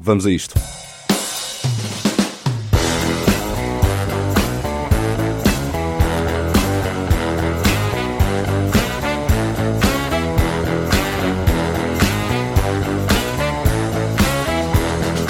Vamos a isto.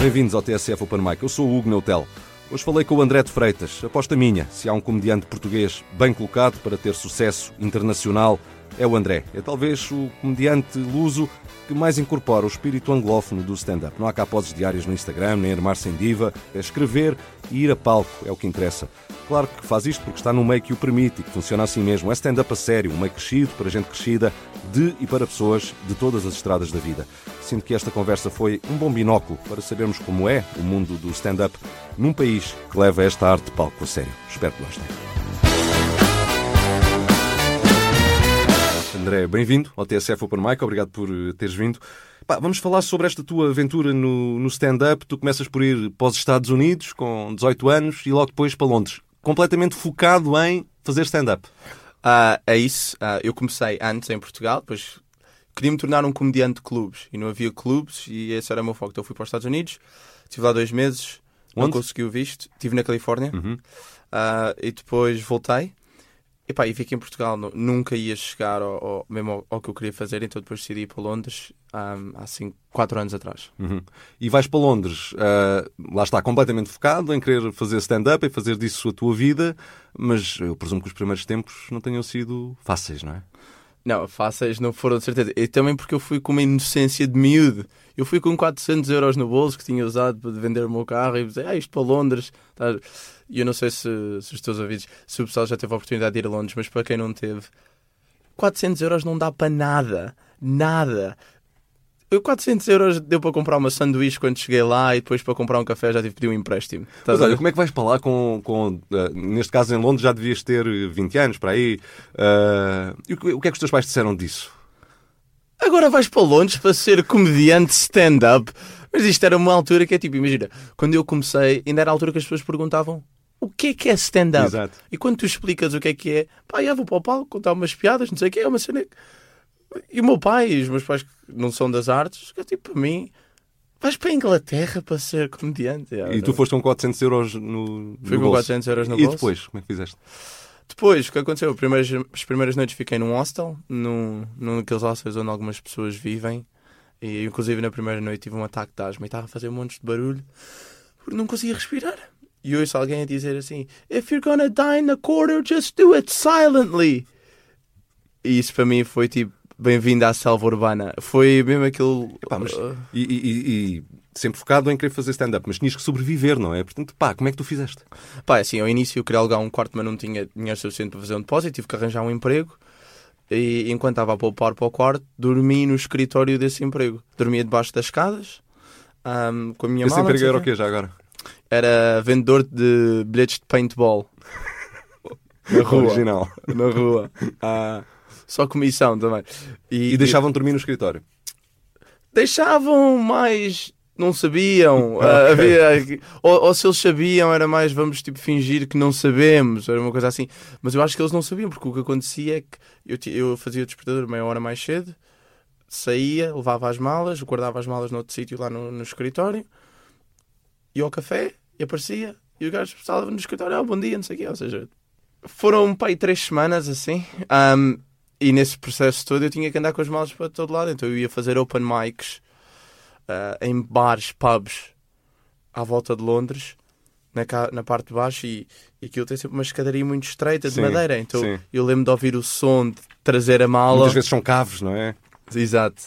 Bem-vindos ao TSF Open Mic. Eu sou o Hugo Neutel. Hoje falei com o André de Freitas. Aposta minha, se há um comediante português bem colocado para ter sucesso internacional, é o André. É talvez o comediante luso que mais incorpora o espírito anglófono do stand-up. Não há cá poses diárias no Instagram, nem armar-se em diva. É escrever e ir a palco, é o que interessa. Claro que faz isto porque está num meio que o permite e que funciona assim mesmo. É stand-up a sério, um meio crescido, para gente crescida, de e para pessoas de todas as estradas da vida. Sinto que esta conversa foi um bom binóculo para sabermos como é o mundo do stand-up num país que leva esta arte de palco a sério. Espero que gostem. André, bem-vindo ao TSF Open Mic, obrigado por teres vindo. Pá, vamos falar sobre esta tua aventura no, no stand-up. Tu começas por ir para os Estados Unidos com 18 anos e logo depois para Londres, completamente focado em fazer stand-up. Uh, é isso. Uh, eu comecei antes em Portugal, depois queria me tornar um comediante de clubes e não havia clubes e esse era o meu foco. Então fui para os Estados Unidos, estive lá dois meses, Onde? não consegui o visto, estive na Califórnia uhum. uh, e depois voltei e, pá, e que em Portugal nunca ia chegar ao, ao mesmo ao, ao, que eu queria fazer, então depois decidi ir para Londres um, há assim, quatro anos atrás. Uhum. E vais para Londres, uh, lá está, completamente focado em querer fazer stand-up e fazer disso a tua vida, mas eu presumo que os primeiros tempos não tenham sido fáceis, não é? Não, fáceis não foram de certeza. E também porque eu fui com uma inocência de miúdo. Eu fui com 400 euros no bolso que tinha usado para vender o meu carro e dizer, ah, isto para Londres. Tá? E eu não sei se, se os teus ouvidos, se o pessoal já teve a oportunidade de ir a Londres, mas para quem não teve, 400 euros não dá para nada. Nada. Eu 400 euros deu para comprar uma sanduíche quando cheguei lá e depois para comprar um café já tive que pedir um empréstimo. Mas olha, como é que vais para lá com, com uh, neste caso em Londres já devias ter 20 anos para aí. Uh, e o que é que os teus pais disseram disso? Agora vais para Londres para ser comediante stand-up. Mas isto era uma altura que é tipo, imagina, quando eu comecei, ainda era a altura que as pessoas perguntavam o que é que é stand-up? E quando tu explicas o que é que é, pá, já vou para o palco contar umas piadas, não sei o que, é uma cena. E o meu pai e os meus pais que não são das artes, que é tipo, para mim, vais para a Inglaterra para ser comediante. e tu foste com 400 euros no. Fui no com 400 euros no bolso. E depois, como é que fizeste? Depois, o que aconteceu? Primeiras, as primeiras noites fiquei num hostel, num, num daqueles hostels onde algumas pessoas vivem. E inclusive na primeira noite tive um ataque de asma e estava a fazer um monte de barulho porque não conseguia respirar. E ouço alguém a dizer assim: If you're gonna die in the corner, just do it silently. E isso para mim foi tipo: Bem-vindo à selva urbana. Foi mesmo aquilo. Epá, mas, uh... e, e, e, sempre focado em querer fazer stand-up, mas tinhas que sobreviver, não é? Portanto, pá, como é que tu fizeste? Pá, assim, ao início eu queria alugar um quarto, mas não tinha dinheiro suficiente para fazer um depósito, tive que arranjar um emprego. E enquanto estava a poupar para o quarto, dormi no escritório desse emprego. Dormia debaixo das escadas, um, com a minha Esse mala. Esse emprego era o quê já agora? Era vendedor de bilhetes de paintball. na rua. Original. Na rua. Ah, só comissão também. E, e deixavam dormir no escritório? Deixavam, mas não sabiam. uh, havia, ou, ou, se eles sabiam, era mais vamos tipo fingir que não sabemos, era uma coisa assim. Mas eu acho que eles não sabiam, porque o que acontecia é que eu, eu fazia o despertador meia hora mais cedo, saía, levava as malas, guardava as malas noutro sítio lá no, no escritório, ia ao café e aparecia. E o gajo estava no escritório, oh, bom dia, não sei o quê. Ou seja, foram pai três semanas assim. Um, e nesse processo todo eu tinha que andar com as malas para todo lado. Então eu ia fazer open mics uh, em bares, pubs à volta de Londres, na, na parte de baixo, e, e aquilo tem sempre uma escadaria muito estreita de sim, madeira. Então sim. eu lembro de ouvir o som de trazer a mala. Muitas vezes são caves, não é? Exato.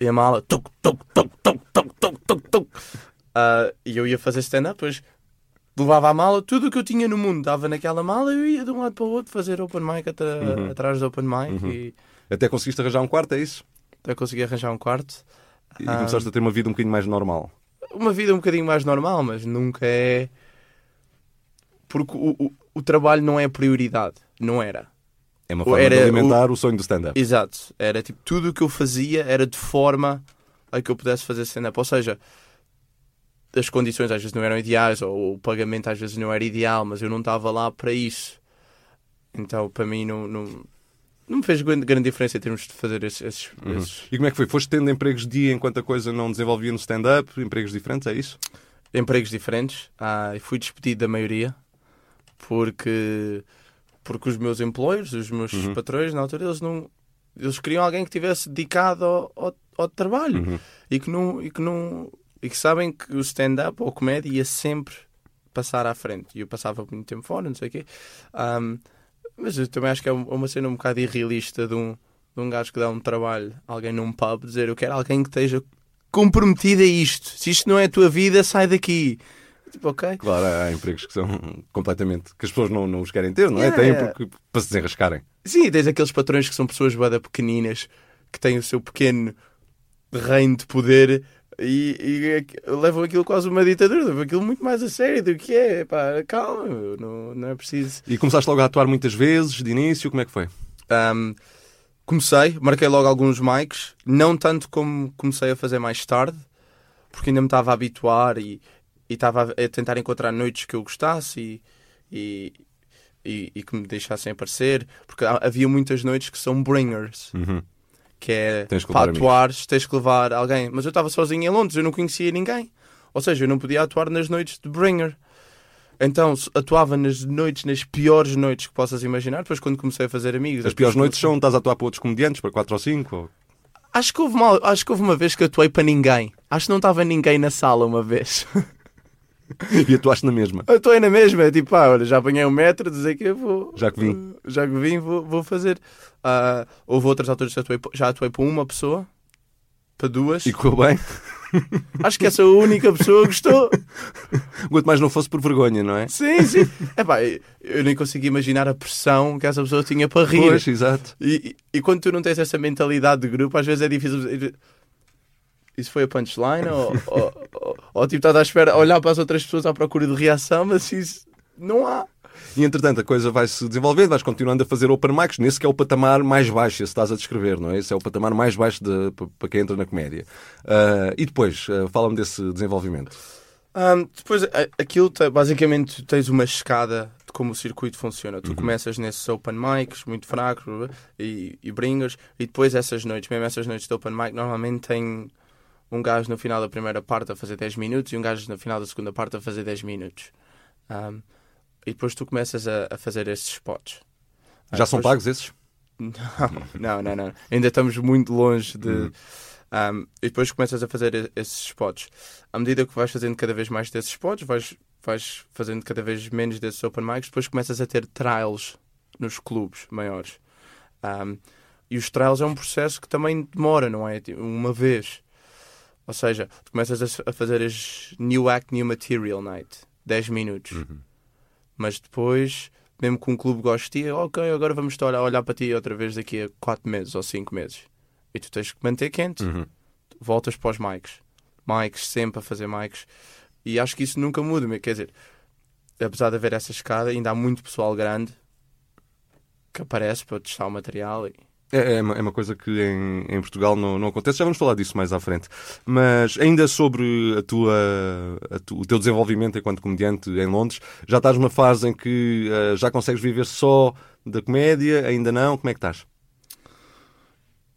E a mala, tuc, tuc, tuc, tuc, tuc, tuc, tuc, tuc. Uh, e eu ia fazer stand-up, depois levava a mala, tudo o que eu tinha no mundo dava naquela mala, eu ia de um lado para o outro fazer open mic at uhum. atrás do open mic. Uhum. E... Até conseguiste arranjar um quarto, é isso? Até consegui arranjar um quarto. E começaste a ter uma vida um bocadinho mais normal. Uma vida um bocadinho mais normal, mas nunca é. Porque o, o, o trabalho não é prioridade. Não era. É uma forma era de alimentar o, o sonho do stand-up. Exato. Era tipo, tudo o que eu fazia era de forma a que eu pudesse fazer stand-up. Ou seja, as condições às vezes não eram ideais, ou o pagamento às vezes não era ideal, mas eu não estava lá para isso. Então, para mim, não, não não me fez grande, grande diferença em termos de fazer esses. esses, Uhum. esses E como é que foi? Foste tendo empregos de dia enquanto a coisa não desenvolvia no stand-up? Empregos diferentes, é isso? empregos diferentes. Ah, fui despedido da maioria porque, porque os meus employers, os meus Uhum. patrões, na altura, eles não. Eles queriam alguém que tivesse dedicado ao, ao, ao trabalho Uhum. e que não e que não e que sabem que o stand-up ou a comédia ia sempre passar à frente. E eu passava muito tempo fora, não sei o quê. Ahm, mas eu também acho que é um- uma cena um bocado irrealista de um, de um gajo que dá um trabalho alguém num pub dizer eu quero alguém que esteja comprometido a isto. Se isto não é a tua vida, sai daqui. Tipo, ok. Claro, há empregos que são completamente. que as pessoas não, não os querem ter, não é? Yeah, Têm porque, para se desenrascarem. Sim, tens aqueles patrões que são pessoas bada pequeninas que têm o seu pequeno reino de poder e, e levam aquilo quase uma ditadura, levam aquilo muito mais a sério do que é. Pá, calma, meu, não, não é preciso. E começaste logo a atuar muitas vezes, de início, como é que foi? Ahm, comecei, marquei logo alguns mics, não tanto como comecei a fazer mais tarde, porque ainda me estava a habituar e e estava a tentar encontrar noites que eu gostasse e, e, e, e que me deixassem aparecer, porque havia muitas noites que são bringers. Uhum. Que é Tens que para atuares, tens que levar alguém. Mas eu estava sozinho em Londres, eu não conhecia ninguém. Ou seja, eu não podia atuar nas noites de Bringer. Então atuava nas noites, nas piores noites que possas imaginar. Depois, quando comecei a fazer amigos. As piores noites são estás a atuar para outros comediantes, para 4 ou 5? Ou... Acho que, houve uma, acho que houve uma vez que atuei para ninguém. Acho que não estava ninguém na sala uma vez. E atuaste na mesma. atuei na mesma. É tipo, ah, olha, já apanhei um metro, dizer que eu vou. Já que vim. Já que vim, vou, vou fazer. Ah, houve outras alturas que atuei, já atuei para uma pessoa, para duas. E correu bem. Acho que essa única pessoa gostou. Quanto mais não fosse por vergonha, não é? Sim, sim. Epá, eu- eu nem consigo imaginar a pressão que essa pessoa tinha para rir. Pois, exato. E, e, e quando tu não tens essa mentalidade de grupo, às vezes é difícil. Isso foi a punchline? ou, ou, ou, ou, tipo, estás à espera, a olhar para as outras pessoas à procura de reação, mas isso não há. E entretanto a coisa vai se desenvolvendo, vais continuando a fazer open mics, nesse que é o patamar mais baixo, esse estás a descrever, não é? Esse é o patamar mais baixo de, pa- para quem entra na comédia. Ah, e depois, ah, fala-me desse desenvolvimento. Ahm, depois, a- aquilo, te- basicamente, tens uma escada de como o circuito funciona. Tu começas nesses open mics, muito fracos, e, e bringers, e depois essas noites, mesmo essas noites de open mic, normalmente tem um gajo no final da primeira parte a fazer 10 minutos e um gajo no final da segunda parte a fazer 10 minutos. Ahm, e depois tu começas a, a fazer esses spots. Ah, Já são depois- pagos esses? não, não, não. Ainda estamos muito longe de. Uhum. Um, e depois começas a fazer esses spots. À medida que vais fazendo cada vez mais desses spots, vais, vais fazendo cada vez menos desses open mics, depois começas a ter trials nos clubes maiores. Um, e os trials é um processo que também demora, não é? Tipo, Uma vez. Ou seja, tu começas a, fazer as New Act, New Material Night. 10 minutos. Uhum. Mas depois, mesmo que um clube goste de ti, ok, agora vamos estar a olhar para ti outra vez daqui a 4 meses ou 5 meses. E tu tens que manter quente. Uhum. Voltas para os mics. Mics, sempre a fazer mics. E acho que isso nunca muda. Quer dizer, apesar de haver essa escada, ainda há muito pessoal grande que aparece para testar o material. E... É, é uma, é uma coisa que em, em Portugal não, não acontece. Já vamos falar disso mais à frente. Mas ainda sobre a tua, a tu- o teu desenvolvimento enquanto comediante em Londres, já estás numa fase em que ah, já consegues viver só da comédia? Ainda não? Como é que estás?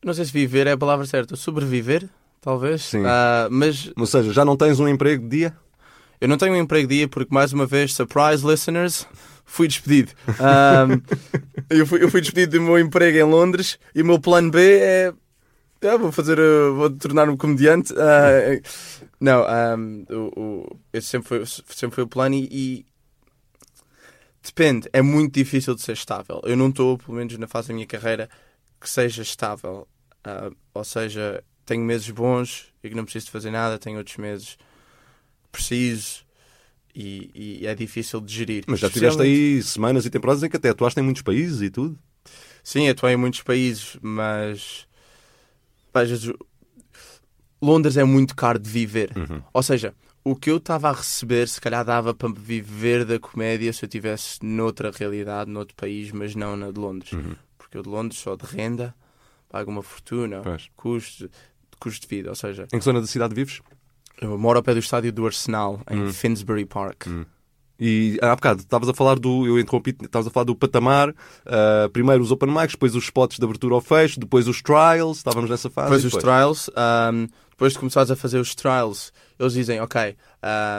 Não sei se viver é a palavra certa. Sobreviver, talvez. Sim. Ah, mas Ou seja, já não tens um emprego de dia? Eu não tenho um emprego dia porque, mais uma vez, surprise listeners, fui despedido. Ahm, eu, fui, eu fui despedido do meu emprego em Londres e o meu plano B é. ah, vou fazer. uh, vou tornar-me comediante. Ah, não, ahm, o, o- esse sempre foi, sempre foi o plano e, e Depende, é muito difícil de ser estável. Eu não estou, pelo menos na fase da minha carreira, que seja estável. Ah, ou seja, tenho meses bons e que não preciso de fazer nada, tenho outros meses preciso e, e é difícil de gerir. Mas já tiveste Especialmente- aí semanas e temporadas em que até atuaste em muitos países e tudo? Sim, atuei em muitos países, mas às vezes Londres é muito caro de viver. Uhum. Ou seja, o que eu estava a receber, se calhar dava para viver da comédia se eu estivesse noutra realidade, noutro país, mas não na de Londres. Uhum. Porque eu de Londres só de renda pago uma fortuna, Pois. custo, custo de vida. Ou seja, Em que zona da cidade vives? Eu moro ao pé do estádio do Arsenal, em Hum. Finsbury Park. Hum. E há bocado estavas a falar do. Eu interrompi, estavas a falar do patamar. Uh, primeiro os open mics, depois os spots de abertura ao fecho, depois os trials, estávamos nessa fase. Depois, depois. os trials. Um, depois de começares a fazer os trials, eles dizem, ok,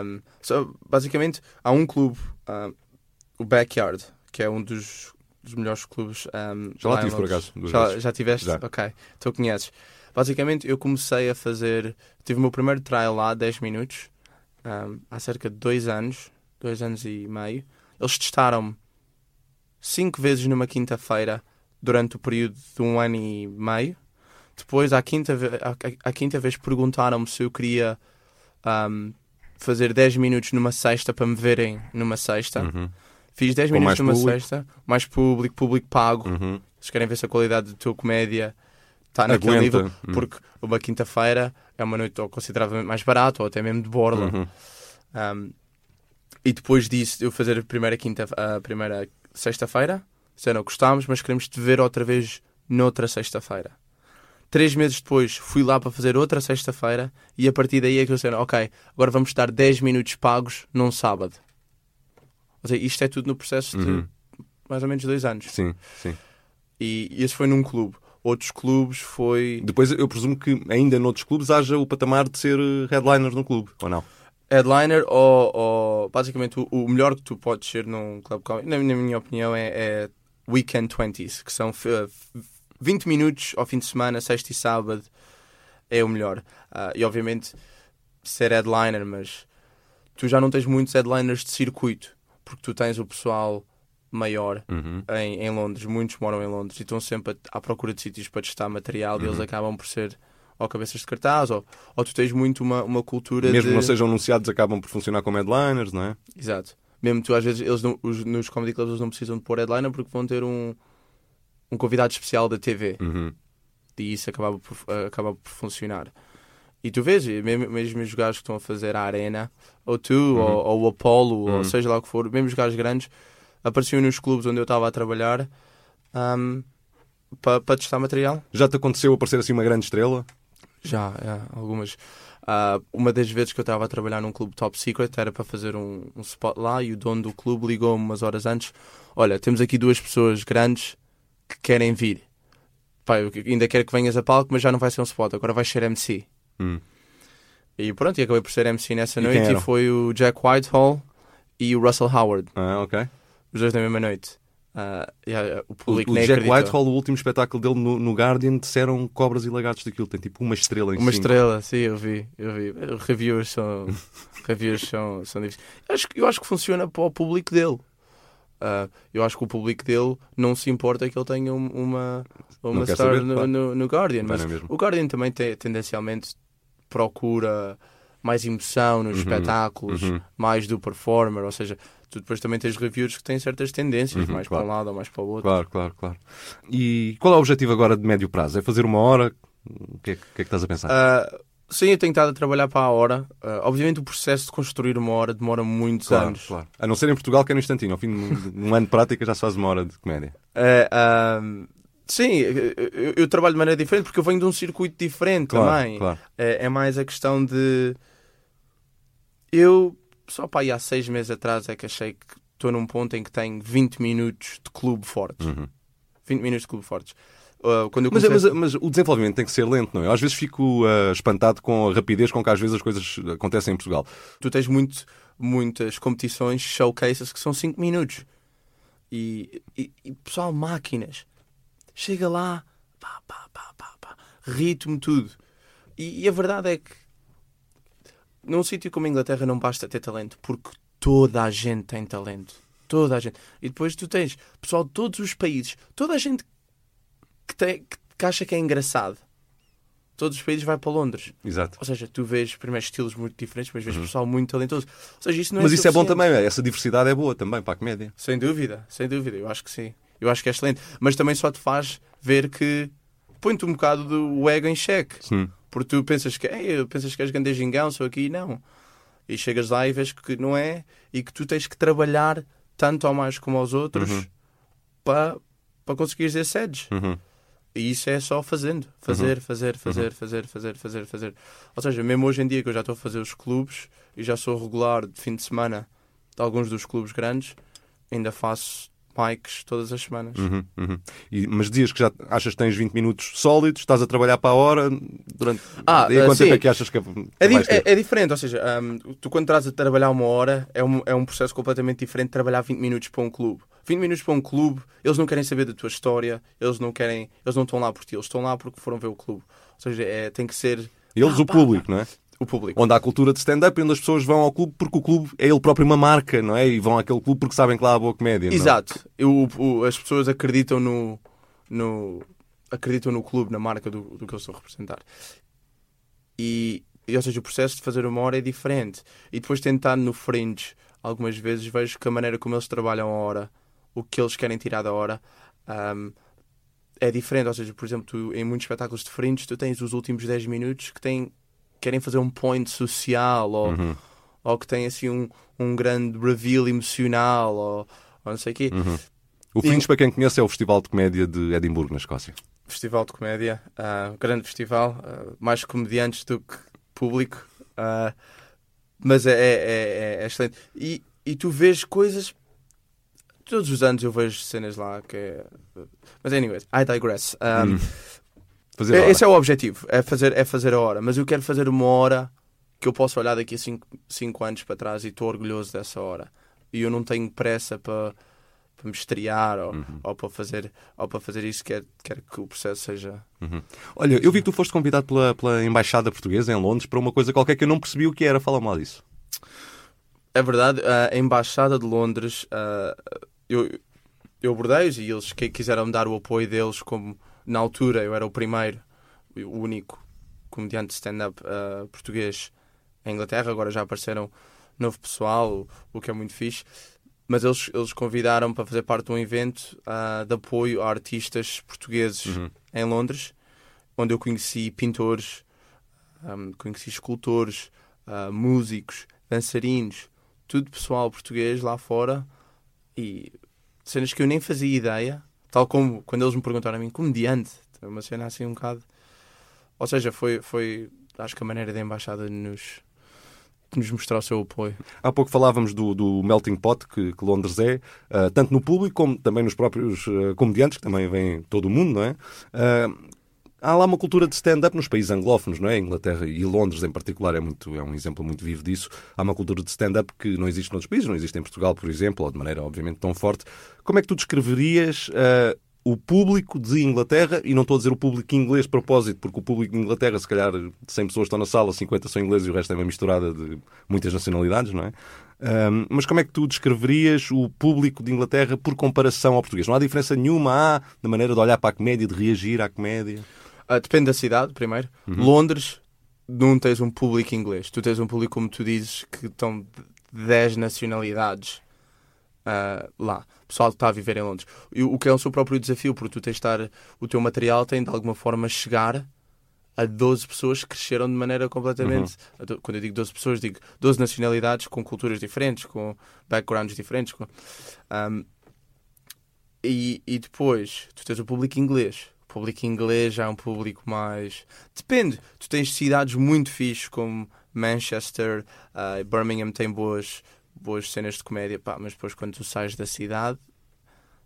um, so, basicamente há um clube, um, o Backyard, que é um dos, dos melhores clubes. já lá tive por acaso. Já, já tiveste? Já. Ok, então conheces. Basicamente eu comecei a fazer. Tive o meu primeiro trial lá, 10 minutos, há cerca de 2 anos dois anos e meio, eles testaram-me cinco vezes numa quinta-feira durante o período de um ano e meio. Depois, à quinta, à, à quinta vez, perguntaram-me se eu queria um, fazer 10 minutos numa sexta para me verem numa sexta. Uhum. Fiz 10 minutos numa público. sexta, mais público, público pago. Uhum. Se querem ver se a qualidade da tua comédia está naquele Aguenta. nível, uhum. porque uma quinta-feira é uma noite consideravelmente mais barata ou até mesmo de borla. Uhum. Um, e depois disso, eu fazer a primeira quinta, a primeira sexta-feira, disseram, gostámos, mas queremos te ver outra vez noutra sexta-feira. Três meses depois, fui lá para fazer outra sexta-feira e a partir daí é que eu disseram, ok, agora vamos dar 10 minutos pagos num sábado. Ou seja, isto é tudo no processo de uhum. mais ou menos dois anos. Sim, sim. E, e esse foi num clube. Outros clubes foi. Depois eu presumo que ainda noutros clubes haja o patamar de ser headliner no clube, ou não? headliner ou, ou basicamente o, o, melhor que tu podes ser num club comedy, na, na minha opinião, é, é Weekend 20s, que são 20 minutos ao fim de semana, sexta e sábado, é o melhor. Uh, e obviamente ser headliner, mas tu já não tens muitos headliners de circuito, porque tu tens o pessoal maior uhum. em, em Londres, muitos moram em Londres e estão sempre à procura de sítios para testar material uhum. e eles uhum. acabam por ser ou cabeças de cartaz, ou, ou tu tens muito uma, uma cultura Mesmo de... não sejam anunciados, acabam por funcionar como headliners, não é? Exato. Mesmo tu, às vezes, eles não, os, nos comedy clubs eles não precisam de pôr headliner porque vão ter um, um convidado especial da TV. Uhum. E isso acaba por, acaba por funcionar. E tu vês, mesmo, mesmo os gajos que estão a fazer a arena, ou tu, uhum. ou, ou, o Apollo, uhum. ou seja lá o que for, mesmo os gajos grandes, apareciam nos clubes onde eu estava a trabalhar um, para pa testar material. Já te aconteceu aparecer assim uma grande estrela? Já, é, algumas. Uh, uma das vezes que eu estava a trabalhar num clube top secret era para fazer um, um spot lá e o dono do clube ligou-me umas horas antes: Olha, temos aqui duas pessoas grandes que querem vir. Eu ainda quero que venhas a palco, mas já não vai ser um spot, agora vai ser MC. Hum. E pronto, e acabei por ser MC nessa e noite e foi o Jack Whitehall e o Russell Howard. Ah, ok. Os dois na mesma noite. Uh, yeah, o público o, o Jack Whitehall, o último espetáculo dele no, no, Guardian, disseram cobras e lagartos daquilo. Tem tipo uma estrela em Uma cinco. estrela, sim, eu vi. Eu vi. Reviews são, reviews são, são difíceis. Eu acho, eu acho que funciona para o público dele. Uh, eu acho que o público dele não se importa que ele tenha uma, uma star saber, no, no, no, Guardian. Mas o Guardian também tem, tendencialmente procura mais emoção nos uhum, espetáculos, uhum. mais do performer, ou seja, tu depois também tens reviews que têm certas tendências, uhum, mais claro. para um lado ou mais para o outro. Claro, claro, claro. E qual é o objetivo agora de médio prazo? É fazer uma hora? O que é, que, é que estás a pensar? Uh, sim, eu tenho estado a trabalhar para a hora. Uh, obviamente o processo de construir uma hora demora muitos claro, anos. Claro. A não ser em Portugal, que é no instantinho. Ao fim de um ano de prática já se faz uma hora de comédia. Uh, sim, eu, eu, trabalho de maneira diferente porque eu venho de um circuito diferente claro, também. Claro. É, é mais a questão de... Eu só para aí há seis meses atrás é que achei que estou num ponto em que tenho 20 minutos de clube fortes. Uhum. 20 minutos de clube fortes. Uh, quando comecei... mas, mas, mas, o desenvolvimento tem que ser lento, não é? Às vezes fico uh, espantado com a rapidez com que às vezes as coisas acontecem em Portugal. Tu tens muito, muitas competições, showcases que são 5 minutos. E, e, e, pessoal, máquinas. Chega lá, pá, pá, pá, pá, pá, ritmo, tudo. E, e a verdade é que num sítio como a Inglaterra não basta ter talento, porque toda a gente tem talento. Toda a gente. E depois tu tens pessoal de todos os países, toda a gente que, tem, que acha que é engraçado. Todos os países vai para Londres. Exato. Ou seja, tu vês primeiro estilos muito diferentes, mas vês uhum. pessoal muito talentoso. Ou seja, isso não é mas isso é bom também, essa diversidade é boa também para a comédia. Sem dúvida, sem dúvida, eu acho que sim. Eu acho que é excelente. Mas também só te faz ver que põe-te um bocado do ego em xeque. Sim. Porque tu pensas que, Ei, pensas que és grande gingão, sou aqui, não. E chegas lá e vês que não é e que tu tens que trabalhar tanto ou mais como aos outros uhum. para, para conseguires esses edges. Uhum. E isso é só fazendo. Fazer, uhum. fazer, fazer, uhum. fazer, fazer, fazer, fazer. Ou seja, mesmo hoje em dia que eu já estou a fazer os clubes e já sou regular de fim de semana de alguns dos clubes grandes, ainda faço mics todas as semanas. Uhum, uhum. E, mas dizias que já achas que tens 20 minutos sólidos, estás a trabalhar para a hora durante. Ah, e quanto sim. tempo é que achas que É, di- vais ter? é- é diferente, ou seja, um, tu quando estás a trabalhar uma hora é um, é um processo completamente diferente de trabalhar 20 minutos para um clube. 20 minutos para um clube, eles não querem saber da tua história, eles não querem, eles não estão lá por ti, eles estão lá porque foram ver o clube. Ou seja, é, tem que ser Eles, o público, não é? O público. Onde há a cultura de stand-up e onde as pessoas vão ao clube porque o clube é ele próprio uma marca, não é? E vão àquele clube porque sabem que lá há boa comédia. não é? Exato. Eu- o- as pessoas acreditam no, no acreditam no clube, na marca do, do que eu estou a representar. E, e, ou seja, o processo de fazer uma hora é diferente. E depois tentar no fringe, algumas vezes vejo que a maneira como eles trabalham a hora, o que eles querem tirar da hora, ahm, é diferente. Ou seja, por exemplo, tu, em muitos espetáculos de fringe, tu tens os últimos 10 minutos que têm, querem fazer um point social ou, Uhum. ou que têm assim um, um grande reveal emocional ou, ou não sei o quê. Uhum. O Fringe, para quem conhece, é o Festival de Comédia de Edimburgo, na Escócia. Festival de comédia, ah, grande festival, ah, mais comediantes do que público, ah, mas é, é- é- é excelente. E, e tu vês coisas. Todos os anos eu vejo cenas lá que é. Mas, anyways, I digress. Ah, Hum. Fazer é- hora. esse é o objetivo, é fazer, é fazer a hora. Mas eu quero fazer uma hora que eu possa olhar daqui a 5 anos para trás e estou orgulhoso dessa hora. E eu não tenho pressa para, para me estrear ou, Uhum. ou para fazer, ou para fazer isso. Quero, quero que o processo seja. Olha, eu vi que tu foste convidado pela, pela Embaixada Portuguesa em Londres para uma coisa qualquer que eu não percebi o que era. Fala mal disso. É verdade, a Embaixada de Londres, ah, eu, eu abordei-os e eles quiseram me dar o apoio deles, como na altura eu era o primeiro, o único comediante stand-up ah, português em Inglaterra, agora já apareceram novo pessoal, o, o que é muito fixe. Mas eles, eles convidaram para fazer parte de um evento ah, de apoio a artistas portugueses Uhum. em Londres, onde eu conheci pintores, ahm, conheci escultores, ah, músicos, dançarinos, tudo pessoal português lá fora e cenas que eu nem fazia ideia, tal como quando eles me perguntaram a mim, comediante, é uma cena assim um bocado. Ou seja, foi, foi acho que a maneira da embaixada nos, nos mostrar o seu apoio. Há pouco falávamos do, do melting pot que, que Londres é, ah, tanto no público como também nos próprios ah, comediantes, que também vêm todo o mundo, não é? Ah, há lá uma cultura de stand-up nos países anglófonos, não é? Inglaterra e Londres em particular é, muito, é um exemplo muito vivo disso. Há uma cultura de stand-up que não existe noutros países, não existe em Portugal, por exemplo, ou de maneira obviamente tão forte. Como é que tu descreverias ah, o público de Inglaterra, e não estou a dizer o público inglês de propósito, porque o público de Inglaterra, se calhar de 100 pessoas estão na sala, 50 são ingleses e o resto é uma misturada de muitas nacionalidades, não é? Ahm, mas como é que tu descreverias o público de Inglaterra por comparação ao português? Não há diferença nenhuma há na maneira de olhar para a comédia, de reagir à comédia? Ah, depende da cidade, primeiro. Londres, não tens um público inglês. Tu tens um público, como tu dizes, que estão de 10 nacionalidades ah, lá. O pessoal que está a viver em Londres. E o que é o seu próprio desafio, porque tu tens de estar. O teu material tem de alguma forma chegar a 12 pessoas que cresceram de maneira completamente. do- Quando eu digo 12 pessoas, digo 12 nacionalidades com culturas diferentes, com backgrounds diferentes. Com, Ahm, e, e depois, tu tens o público inglês. O público inglês já é um público mais. Depende. Tu tens cidades muito fixes como Manchester, e Birmingham tem boas, boas cenas de comédia, pá, mas depois quando tu sais da cidade,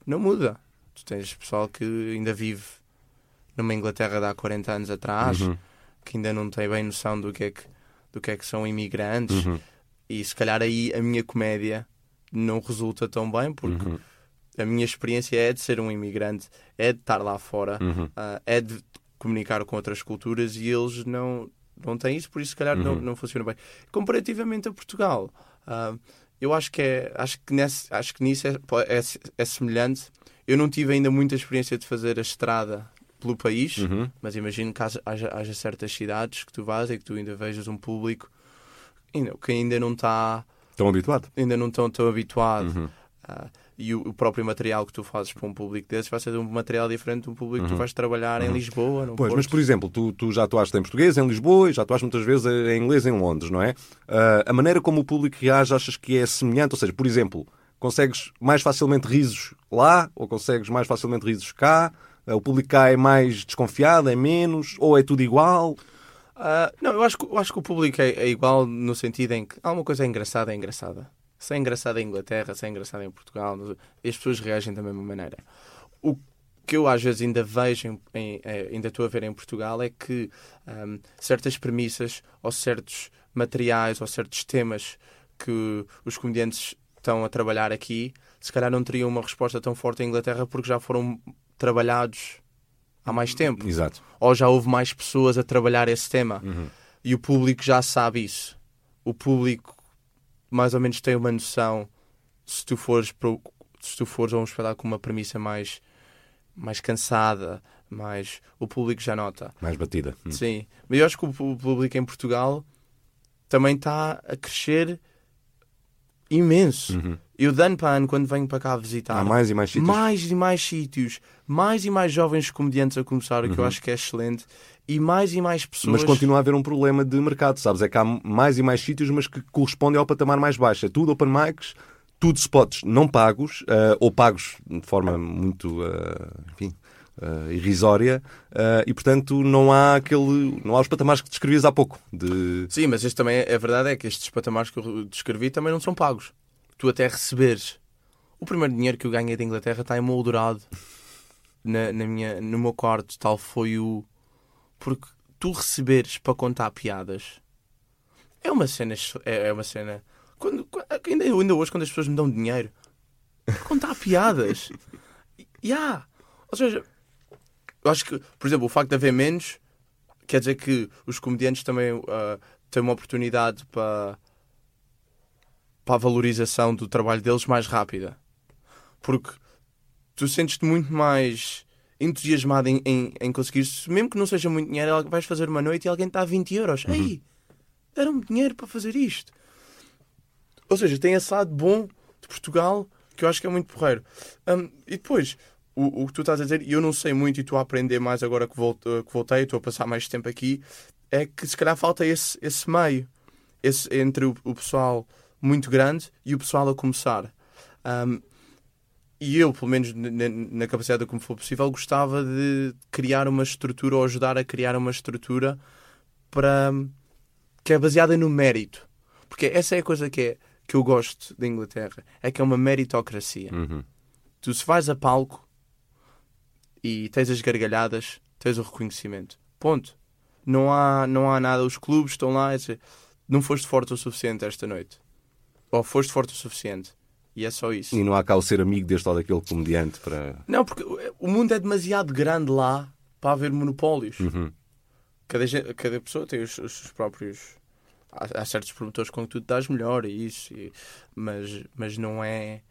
não muda. Tu tens pessoal que ainda vive numa Inglaterra de há 40 anos atrás, Uhum, que ainda não tem bem noção do que é que, do que, é que são imigrantes, uhum, e se calhar aí a minha comédia não resulta tão bem, porque uhum, a minha experiência é de ser um imigrante, é de estar lá fora, uhum. ah, é de comunicar com outras culturas e eles não, não têm isso, por isso se calhar não, Uhum. não funciona bem. Comparativamente a Portugal, ah, eu acho que, é, acho que, nesse, acho que nisso é, é, é semelhante. Eu não tive ainda muita experiência de fazer a estrada pelo país, Uhum. mas imagino que haja, haja, certas cidades que tu vás e que tu ainda vejas um público que ainda não está Estão habituados? ainda não estão tão habituado Uhum. E o, o próprio material que tu fazes para um público desses vai ser um material diferente de um público que tu vais trabalhar em Lisboa, no Uhum. Pois, Porto. mas por exemplo, tu, tu já atuaste em português, em Lisboa, e já atuaste muitas vezes em inglês em Londres, não é? Ah, a maneira como o público reage, achas que é semelhante? Ou seja, por exemplo, consegues mais facilmente risos lá ou consegues mais facilmente risos cá? Ah, o público cá é mais desconfiado, é menos? Ou é tudo igual? Ah, não, eu acho, eu acho que o público é, é igual no sentido em que alguma coisa é engraçada, é engraçada. Se é engraçado em Inglaterra, se é engraçado em Portugal, as pessoas reagem da mesma maneira. O que eu às vezes ainda vejo, em, em, eh, ainda estou a ver em Portugal, é que um, certas premissas ou certos materiais ou certos temas que os comediantes estão a trabalhar aqui, se calhar não teriam uma resposta tão forte em Inglaterra porque já foram trabalhados há mais tempo. Exato. Ou já houve mais pessoas a trabalhar esse tema. Uhum. E o público já sabe isso. O público mais ou menos tem uma noção se tu fores, pro, se tu fores a um espetáculo com uma premissa mais, mais cansada, mais, o público já nota. Mais batida. Hum. Sim. Mas eu acho que o público em Portugal também está a crescer imenso. Uhum. Eu, de ano para ano, quando venho para cá visitar, há mais e mais sítios. Mais e mais sítios, mais e mais jovens comediantes a começar, o que eu Uhum. acho que é excelente, e mais e mais pessoas. Mas continua a haver um problema de mercado, sabes? É que há mais e mais sítios, mas que correspondem ao patamar mais baixo. É tudo open mics, tudo spots não pagos, uh, ou pagos de forma muito, uh, enfim, uh, irrisória, e portanto não há aquele. não há os patamares que descrevias há pouco. De... Sim, mas este também é, é verdade, é que estes patamares que eu descrevi também não são pagos. Tu até receberes. O primeiro dinheiro que eu ganhei da Inglaterra está emoldurado na, na minha, no meu quarto, tal foi o. Porque tu receberes para contar piadas é uma cena. É, é uma cena. Quando, ainda, ainda hoje, quando as pessoas me dão dinheiro contar piadas. yeah. Ou seja, eu acho que, por exemplo, o facto de haver menos quer dizer que os comediantes também uh, têm uma oportunidade para, para a valorização do trabalho deles mais rápida. Porque tu sentes-te muito mais entusiasmado em, em, em conseguir, mesmo que não seja muito dinheiro, vais fazer uma noite e alguém está a 20 euros. Uhum. Ei, deram-me dinheiro para fazer isto. Ou seja, tem esse lado bom de Portugal que eu acho que é muito porreiro. Um, e depois, o, o, que tu estás a dizer, e eu não sei muito e estou a aprender mais agora que, volto, que voltei, estou a passar mais tempo aqui, é que se calhar falta esse, esse meio esse, entre o, o pessoal muito grande e o pessoal a começar. Um, e eu, pelo menos na, na capacidade como for possível, gostava de criar uma estrutura ou ajudar a criar uma estrutura para que é baseada no mérito. Porque essa é a coisa que, é, que eu gosto da Inglaterra, é que é uma meritocracia. Uhum. Tu se vais a palco e tens as gargalhadas, tens o reconhecimento. Ponto. Não há, não há nada, os clubes estão lá dizem, não foste forte o suficiente esta noite. Ou foste forte o suficiente. E é só isso. E não há cá o ser amigo deste ou daquele comediante para. Não, porque o mundo é demasiado grande lá para haver monopólios. Uhum. Cada, cada pessoa tem os, os próprios. Há, há, certos promotores com que tu dás melhor e isso, e, mas, mas não é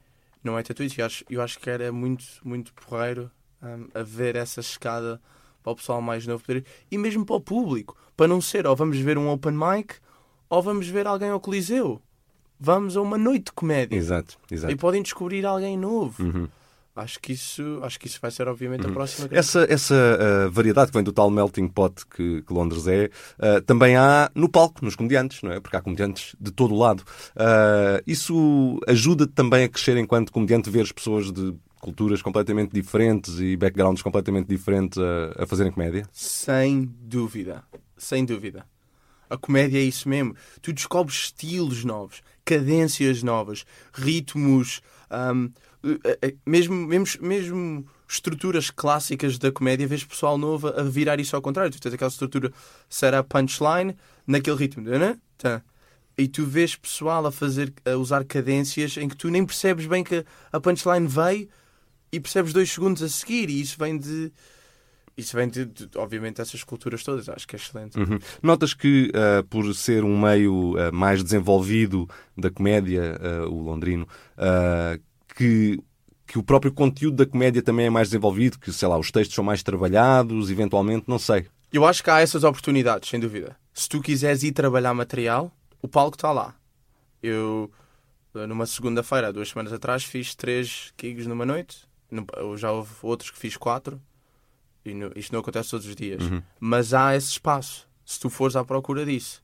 não é tanto isso. Eu acho, eu acho que era muito, muito porreiro um, a ver essa escada para o pessoal mais novo poder, e mesmo para o público, para não ser ou vamos ver um open mic ou vamos ver alguém ao Coliseu. Vamos a uma noite de comédia. Exato, exato. E podem descobrir alguém novo. Uhum. Acho que isso, acho que isso vai ser obviamente a próxima. Essa, essa uh, variedade que vem do tal melting pot que, que Londres é, uh, também há no palco, nos comediantes, não é? Porque há comediantes de todo o lado. Uh, isso ajuda também a crescer enquanto comediante ver as pessoas de culturas completamente diferentes e backgrounds completamente diferentes a, a fazerem comédia? Sem dúvida, sem dúvida. A comédia é isso mesmo. Tu descobres estilos novos, cadências novas, ritmos, um, mesmo, mesmo, mesmo estruturas clássicas da comédia. Vês pessoal novo a virar isso ao contrário. Tu tens aquela estrutura setup punchline naquele ritmo. Né? Tá. E tu vês pessoal a fazer a usar cadências em que tu nem percebes bem que a punchline veio e percebes dois segundos a seguir. E isso vem de isso vem de, de, obviamente, dessas culturas todas. Acho que é excelente. Uhum. Notas que, uh, por ser um meio uh, mais desenvolvido da comédia, uh, o londrino, que, que o próprio conteúdo da comédia também é mais desenvolvido, que, sei lá, os textos são mais trabalhados, eventualmente, não sei. Eu acho que há essas oportunidades, sem dúvida. Se tu quiseres ir trabalhar material, o palco está lá. Eu, numa segunda-feira, duas semanas atrás, fiz três gigs numa noite. Já houve outros que fiz quatro. E isto não acontece todos os dias. Uhum. Mas há esse espaço, se tu fores à procura disso.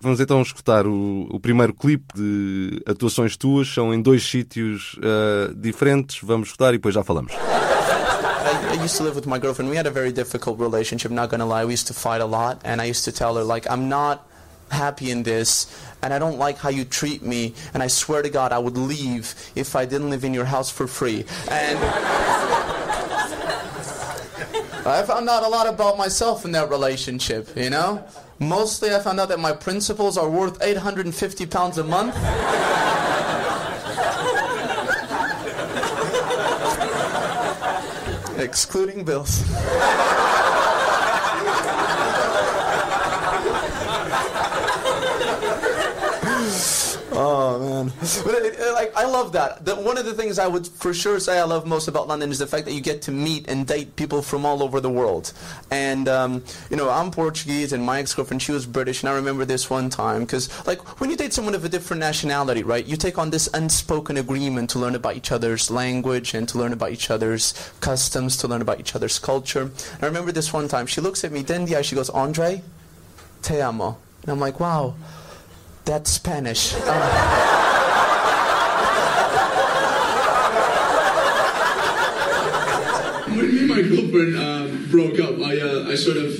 Vamos então escutar o, o primeiro clipe de atuações tuas. São em dois sítios uh, diferentes. Vamos escutar e depois já falamos. I, I used to live with my girlfriend. We had a very difficult relationship, not gonna lie. We used to fight a lot, and I used to tell her, like, I'm not happy in this, and I don't like how you treat me, and I swear to God I would leave if I didn't live in your house for free. And I found out a lot about myself in that relationship, you know? Mostly I found out that my principles are worth 850 pounds a month. Excluding bills. Man, but it, it, like I love that. One of the things I would for sure say I love most about London is the fact that you get to meet and date people from all over the world. And um, you know, I'm Portuguese, and my ex-girlfriend she was British, and I remember this one time because like when you date someone of a different nationality, right? You take on this unspoken agreement to learn about each other's language and to learn about each other's customs, to learn about each other's culture. And I remember this one time she looks at me, then the eye, she goes, Andre, te amo, and I'm like, wow. That's Spanish. when me and my girlfriend uh, broke up, I, uh, I sort of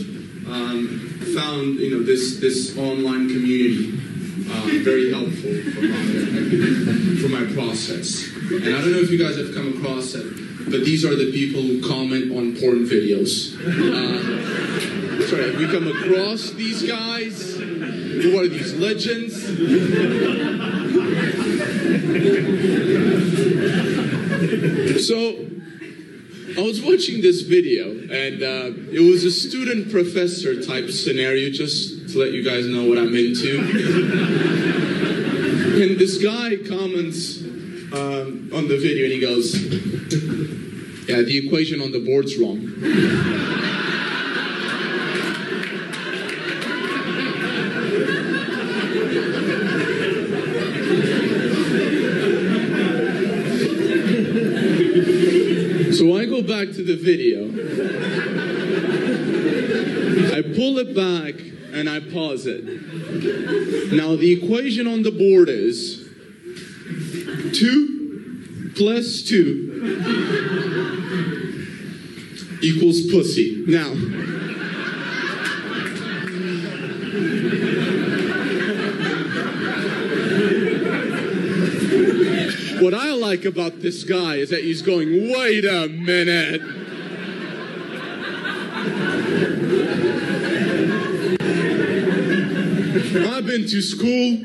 um, found you know this this online community uh, very helpful for my for my process. And I don't know if you guys have come across it, but these are the people who comment on porn videos. Uh, sorry, have we come across these guys? Who are one of these legends? so I was watching this video, and uh, it was a student professor type scenario, just to let you guys know what I'm into. and this guy comments um, on the video, and he goes, Yeah, the equation on the board's wrong. So I go back to the video. I pull it back and I pause it. Now the equation on the board is 2 plus 2 equals pussy. Now, what I like about this guy is that he's going, wait a minute. I've been to school.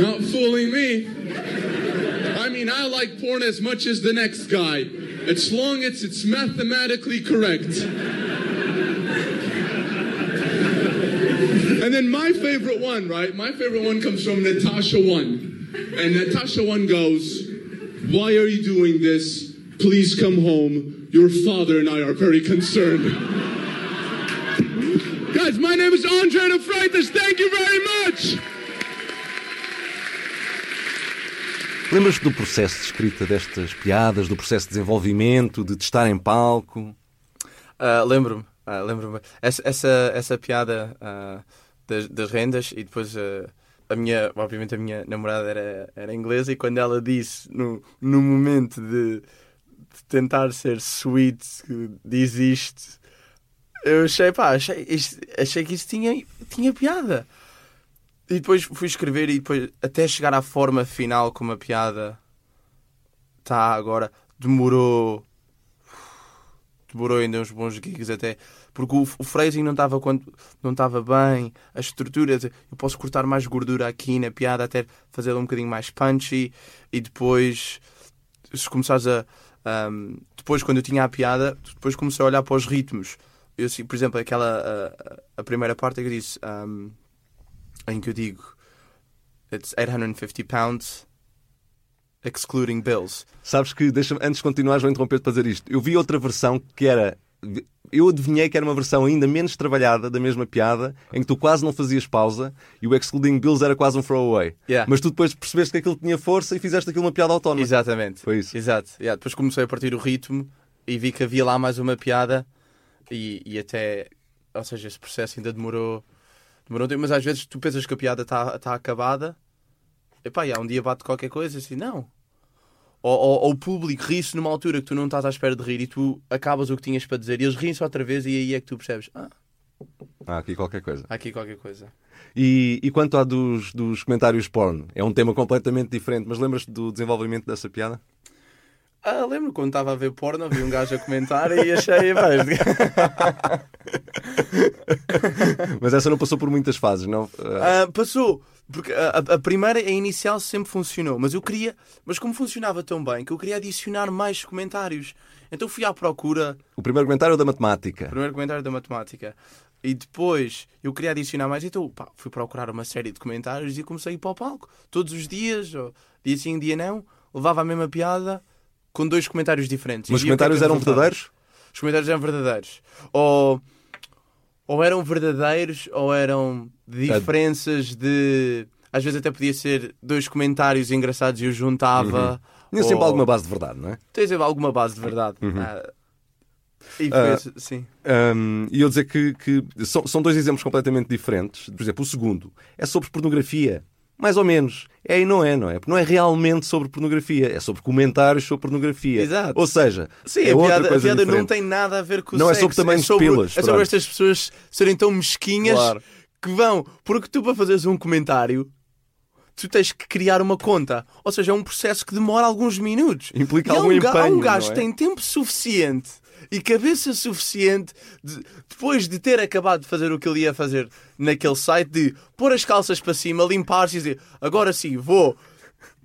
Not fooling me. I mean, I like porn as much as the next guy, as long as it's mathematically correct. And then my favorite one, right? My favorite one comes from Natasha One. And Natasha One goes, Why are you doing this? Please come home. Your father and I are very concerned. Guys, my name is Andre de Freitas. Thank you very much. Lembras-te do processo de escrita destas piadas, do processo de desenvolvimento, de testar em palco? Ah, lembro-me, ah, lembro-me. Essa, essa, essa piada ah, das, das rendas e depois ah, a minha, obviamente a minha namorada era, era inglesa e quando ela disse no, no momento de, de tentar ser sweet, isto, eu achei, pá, achei, achei que isso tinha, tinha piada. E depois fui escrever e depois até chegar à forma final como a piada está agora, demorou demorou ainda uns bons gigs até porque o, o phrasing não estava quando- não estava bem a estrutura eu posso cortar mais gordura aqui na piada até fazê-la um bocadinho mais punchy e depois se começares a ahm, depois quando eu tinha a piada depois comecei a olhar para os ritmos eu, assim, por exemplo aquela a, a- primeira parte que eu disse ahm, em que eu digo it's 850 pounds excluding bills Sabes que, deixa antes de continuares, vou interromper-te para dizer isto. Eu vi outra versão que era. Eu adivinhei que era uma versão ainda menos trabalhada da mesma piada, em que tu quase não fazias pausa e o Excluding Bills era quase um throwaway. Yeah. Mas tu depois percebeste que aquilo tinha força e fizeste aquilo uma piada autónoma. Exatamente. Foi isso. Exato. Yeah, Depois comecei a partir o ritmo e vi que havia lá mais uma piada e, e até. Ou seja, esse processo ainda demorou. Demorou tempo, mas às vezes tu pensas que a piada está tá acabada. Epá, e há um dia bate qualquer coisa assim, não. Ou, ou, ou o público ri-se numa altura que tu não estás à espera de rir e tu acabas o que tinhas para dizer e eles riem-se outra vez e aí é que tu percebes, ah, Há aqui qualquer coisa. há aqui qualquer coisa. E, e quanto à dos, dos comentários porno? É um tema completamente diferente, mas lembras-te do desenvolvimento dessa piada? Ah, lembro quando estava a ver porno, vi um gajo a comentar e achei, mas... Mas essa não passou por muitas fases, não? Ah, passou. Porque a, a- primeira, a inicial, sempre funcionou. Mas eu queria. Mas como funcionava tão bem que eu queria adicionar mais comentários. Então fui à procura. o primeiro comentário é o da matemática. Primeiro comentário da matemática. E depois eu queria adicionar mais. Então pá, fui procurar uma série de comentários e comecei a ir para o palco. Todos os dias, ou dia sim, dia não, levava a mesma piada com dois comentários diferentes. Mas os o é comentários eram verdadeiros? Os comentários eram verdadeiros. Ou, ou eram verdadeiros ou eram diferenças de. Às vezes até podia ser dois comentários engraçados e eu juntava. Tinha sempre ou- alguma base de verdade, não é? Tem sempre alguma base de verdade. Ah, e fez, sim. Um, e eu dizer que, que são, são dois exemplos completamente diferentes. Por exemplo, o segundo é sobre pornografia. Mais ou menos. É e não é, não é? Porque não é realmente sobre pornografia. É sobre comentários sobre pornografia. Exato. Ou seja, Sim, é a outra piada, a coisa piada não tem nada a ver com o Não é sexo. sobre tamanho de sobre, pilas, É sobre pronto. estas pessoas serem tão mesquinhas Claro. que vão. Porque tu, para fazeres um comentário, tu tens que criar uma conta. Ou seja, é um processo que demora alguns minutos. Implica E há algum um, ga- há um gajo não é? que tem tempo suficiente e cabeça suficiente de- depois de ter acabado de fazer o que ele ia fazer naquele site, de pôr as calças para cima, limpar-se e dizer agora sim, vou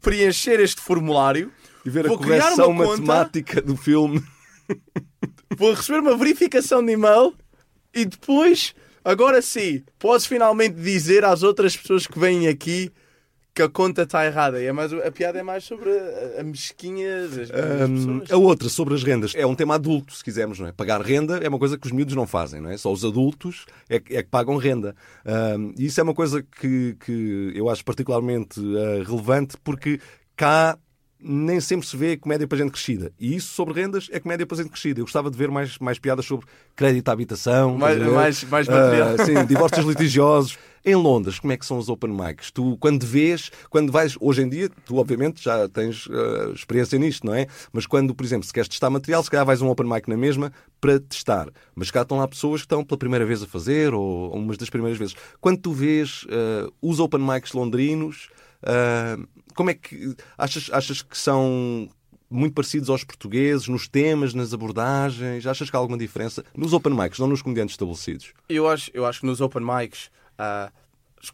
preencher este formulário. E ver a vou criar correção uma conta, matemática do filme. vou receber uma verificação de e-mail e depois, agora sim, posso finalmente dizer às outras pessoas que vêm aqui que a conta está errada. E é mais, a piada é mais sobre a, a mesquinha das, das Um, pessoas. a outra, sobre as rendas, é um tema adulto, se quisermos, não é? Pagar renda é uma coisa que os miúdos não fazem, não é? Só os adultos é, que- é que pagam renda. Um, e isso é uma coisa que, que eu acho particularmente uh, relevante porque cá nem sempre se vê comédia para gente crescida. E isso sobre rendas é comédia para gente crescida. Eu gostava de ver mais, mais piadas sobre crédito à habitação. Mais- mais- mais material. Ah, sim, divórcios litigiosos. Em Londres, como é que são os open mics? Tu, quando vês, quando vais, hoje em dia, tu obviamente já tens ah, experiência nisto, não é? Mas quando, por exemplo, se queres testar material, se calhar vais a um open mic na mesma para testar. Mas cá estão lá pessoas que estão pela primeira vez a fazer, ou, ou umas das primeiras vezes. Quando tu vês ah, os open mics londrinos, ah, como é que achas, achas que são muito parecidos aos portugueses, nos temas, nas abordagens? Achas que há alguma diferença? Nos open mics, não nos comediantes estabelecidos. Eu acho, eu acho que nos open mics, ah,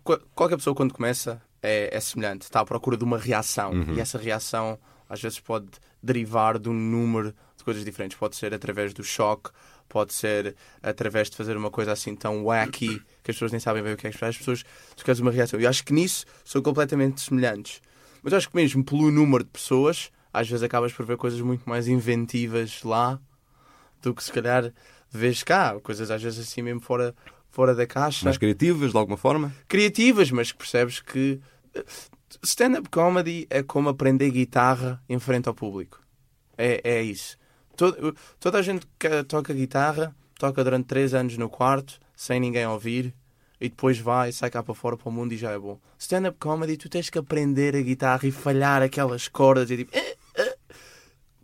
qual- qualquer pessoa quando começa é, é semelhante, está à procura de uma reação. E essa reação às vezes pode derivar de um número de coisas diferentes. Pode ser através do choque, pode ser através de fazer uma coisa assim tão wacky que as pessoas nem sabem bem o que é que esperar. As pessoas tu queres uma reação. Eu acho que nisso são completamente semelhantes. Mas acho que mesmo pelo número de pessoas, às vezes acabas por ver coisas muito mais inventivas lá do que se calhar vês cá. Coisas às vezes assim mesmo fora, fora da caixa. Mais criativas, de alguma forma? Criativas, mas que percebes que eh, stand-up comedy é como aprender guitarra em frente ao público. É, é isso. Todo- toda a gente que toca guitarra toca durante três anos no quarto, sem ninguém ouvir, e depois vai, sai cá para fora para o mundo e já é bom. Stand-up comedy, tu tens que aprender a guitarra e falhar aquelas cordas e tipo. eh, eh,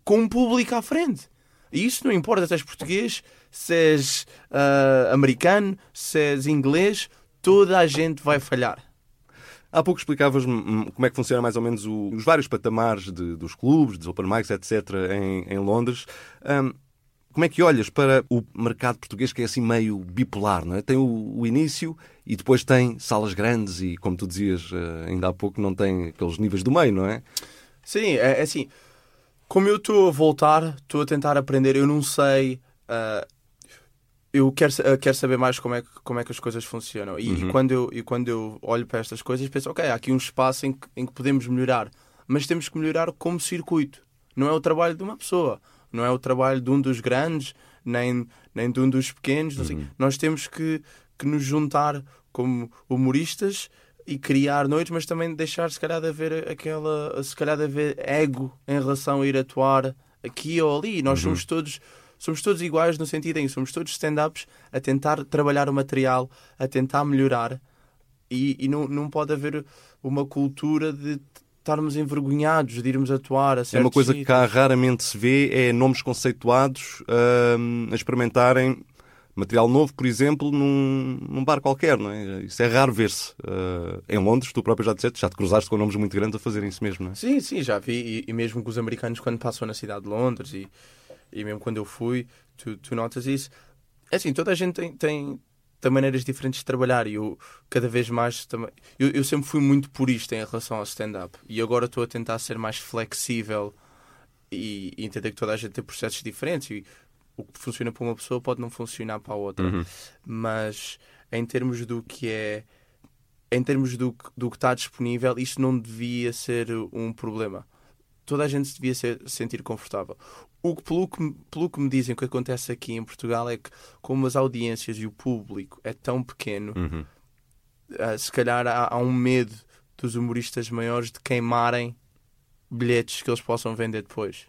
com um público à frente. E isso não importa se és português, se és ah, americano, se és inglês, toda a gente vai falhar. Há pouco explicavas-me hum, como é que funciona mais ou menos o- os vários patamares de- dos clubes, dos open mics, etc., em, em Londres. Hum, como é que olhas para o mercado português que é assim meio bipolar, não é? Tem o, o início e depois tem salas grandes e, como tu dizias eh, ainda há pouco, não tem aqueles níveis do meio, não é? Sim, é, é assim. Como eu estou a voltar, estou a tentar aprender, eu não sei. ah, eu quero, quero saber mais como é, que, como é que as coisas funcionam. E, e quando eu, e quando eu olho para estas coisas, penso, ok, há aqui um espaço em que, em que podemos melhorar. Mas temos que melhorar como circuito. Não é o trabalho de uma pessoa. Não é o trabalho de um dos grandes, nem, nem de um dos pequenos. sei. Nós temos que, que nos juntar como humoristas e criar noites, mas também deixar se calhar de haver aquela, se calhar de haver ego em relação a ir atuar aqui ou ali. Nós somos todos somos todos iguais no sentido em que somos todos stand-ups a tentar trabalhar o material, a tentar melhorar e, e não, não pode haver uma cultura de estarmos envergonhados de irmos atuar a É uma coisa que sítios. cá raramente se vê, é nomes conceituados hum, a experimentarem material novo, por exemplo, num, num bar qualquer, não é? Isso é raro ver-se. Uh, em Londres, tu próprio já disseste, já te cruzaste com nomes muito grandes a fazerem isso mesmo, não é? Sim, sim, já vi. E, e mesmo com os americanos, quando passam na cidade de Londres e, e mesmo quando eu fui, tu, tu notas isso. É assim, toda a gente tem, tem, tem maneiras diferentes de trabalhar e eu cada vez mais também. Eu, eu sempre fui muito purista em relação ao stand-up e agora estou a tentar ser mais flexível e, e entender que toda a gente tem processos diferentes e o que funciona para uma pessoa pode não funcionar para a outra. Uhum. Mas em termos do que é. Em termos do, que- do que está disponível, isto não devia ser um problema. Toda a gente se devia ser- sentir confortável. O que, pelo, que, me- pelo que me dizem que acontece aqui em Portugal é que, como as audiências e o público é tão pequeno, Uhum. ah, se calhar há, há um medo dos humoristas maiores de queimarem bilhetes que eles possam vender depois.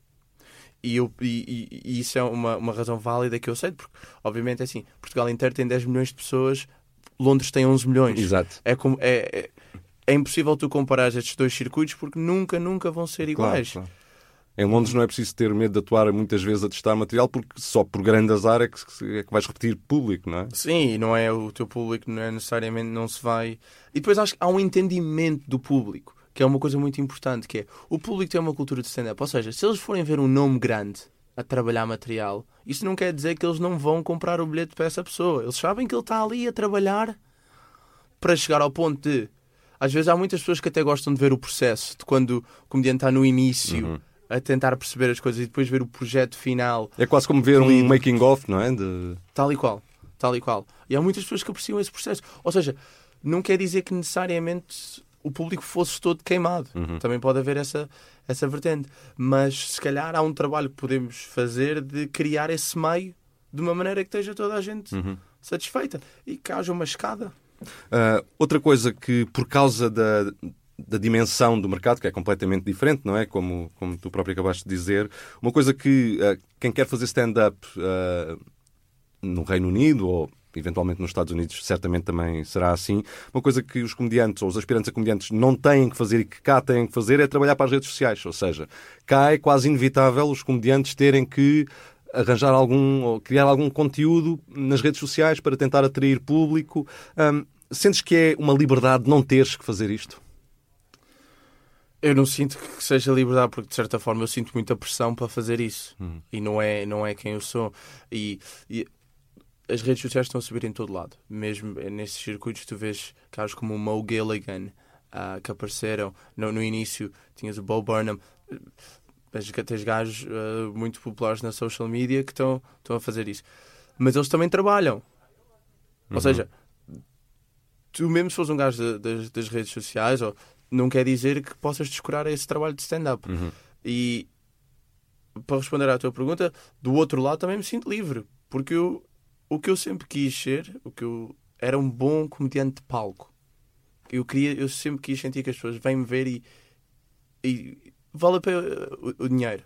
E, eu, e, e- isso é uma, uma razão válida que eu sei, porque, obviamente, é assim: Portugal inteiro tem 10 milhões de pessoas, Londres tem 11 milhões. Exato. É, como, é, é, é impossível tu comparar estes dois circuitos porque nunca, nunca vão ser Claro, iguais. claro. Em Londres não é preciso ter medo de atuar muitas vezes a testar material, porque só por grande azar é que, é que vais repetir público, não é? Sim, e não é o teu público, não é necessariamente, não se vai. E depois acho que há um entendimento do público, que é uma coisa muito importante, que é o público tem uma cultura de stand-up. Ou seja, se eles forem ver um nome grande a trabalhar material, isso não quer dizer que eles não vão comprar o bilhete para essa pessoa. Eles sabem que ele está ali a trabalhar para chegar ao ponto de. Às vezes há muitas pessoas que até gostam de ver o processo, de quando o comediante está no início a tentar perceber as coisas e depois ver o projeto final É quase como ver um making-of, não é? De... Tal e qual. Tal e qual. E há muitas pessoas que apreciam esse processo. Ou seja, não quer dizer que necessariamente o público fosse todo queimado. Também pode haver essa, essa vertente. Mas se calhar há um trabalho que podemos fazer de criar esse meio de uma maneira que esteja toda a gente satisfeita e que haja uma escada. Ah, outra coisa que, por causa da, da dimensão do mercado, que é completamente diferente, não é? Como, como tu próprio acabaste de dizer, uma coisa que ah, quem quer fazer stand-up ah, no Reino Unido ou eventualmente nos Estados Unidos, certamente também será assim. Uma coisa que os comediantes ou os aspirantes a comediantes não têm que fazer e que cá têm que fazer é trabalhar para as redes sociais. Ou seja, cá é quase inevitável os comediantes terem que arranjar algum ou criar algum conteúdo nas redes sociais para tentar atrair público. Sentes que é uma liberdade não teres que fazer isto? Eu não sinto que seja liberdade, porque de certa forma eu sinto muita pressão para fazer isso. E não é, não é quem eu sou. E, e as redes sociais estão a subir em todo lado. Mesmo nesses circuitos, tu vês casos como o Mo Gilligan ah, que apareceram. No, no início tinhas o Bo Burnham. Tens, tens gajos ah, muito populares na social media que estão, a fazer isso. Mas eles também trabalham. Ou seja, tu mesmo se fores um gajo da- das, das redes sociais, ou, não quer dizer que possas descurar esse trabalho de stand-up. E para responder à tua pergunta, do outro lado também me sinto livre, porque eu, o que eu sempre quis ser, o que eu era um bom comediante de palco. Eu queria, eu sempre quis sentir que as pessoas vêm me ver e, e vale a pena o, o dinheiro.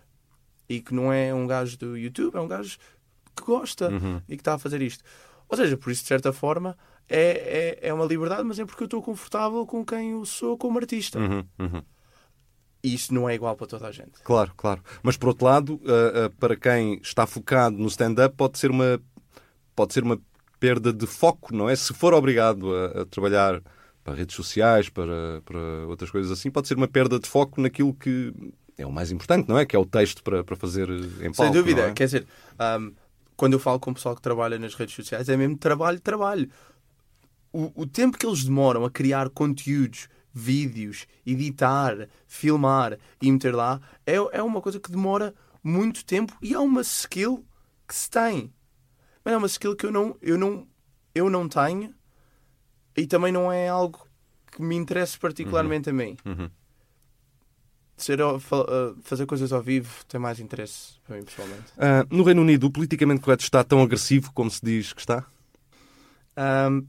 E que não é um gajo do YouTube, é um gajo que gosta e que está a fazer isto. Ou seja, por isso, de certa forma, é, é, é uma liberdade, mas é porque eu estou confortável com quem eu sou como artista. Uhum, uhum. E isso não é igual para toda a gente. Claro, claro. Mas por outro lado, ah, ah, para quem está focado no stand-up, pode ser uma pode ser uma perda de foco, não é? Se for obrigado a, a trabalhar para redes sociais, para, para outras coisas assim, pode ser uma perda de foco naquilo que é o mais importante, não é? Que é o texto para, para fazer em palco. Sem dúvida. é? Quer dizer, ahm, quando eu falo com o pessoal que trabalha nas redes sociais, é mesmo trabalho, trabalho. O, o tempo que eles demoram a criar conteúdos, vídeos, editar, filmar e meter lá é, é uma coisa que demora muito tempo e é uma skill que se tem. Mas é uma skill que eu não, eu não, eu não tenho e também não é algo que me interesse particularmente a mim. Uhum. Ser, fazer coisas ao vivo tem mais interesse para mim, pessoalmente. Ah, no Reino Unido, o politicamente correto está tão agressivo como se diz que está? Ahm,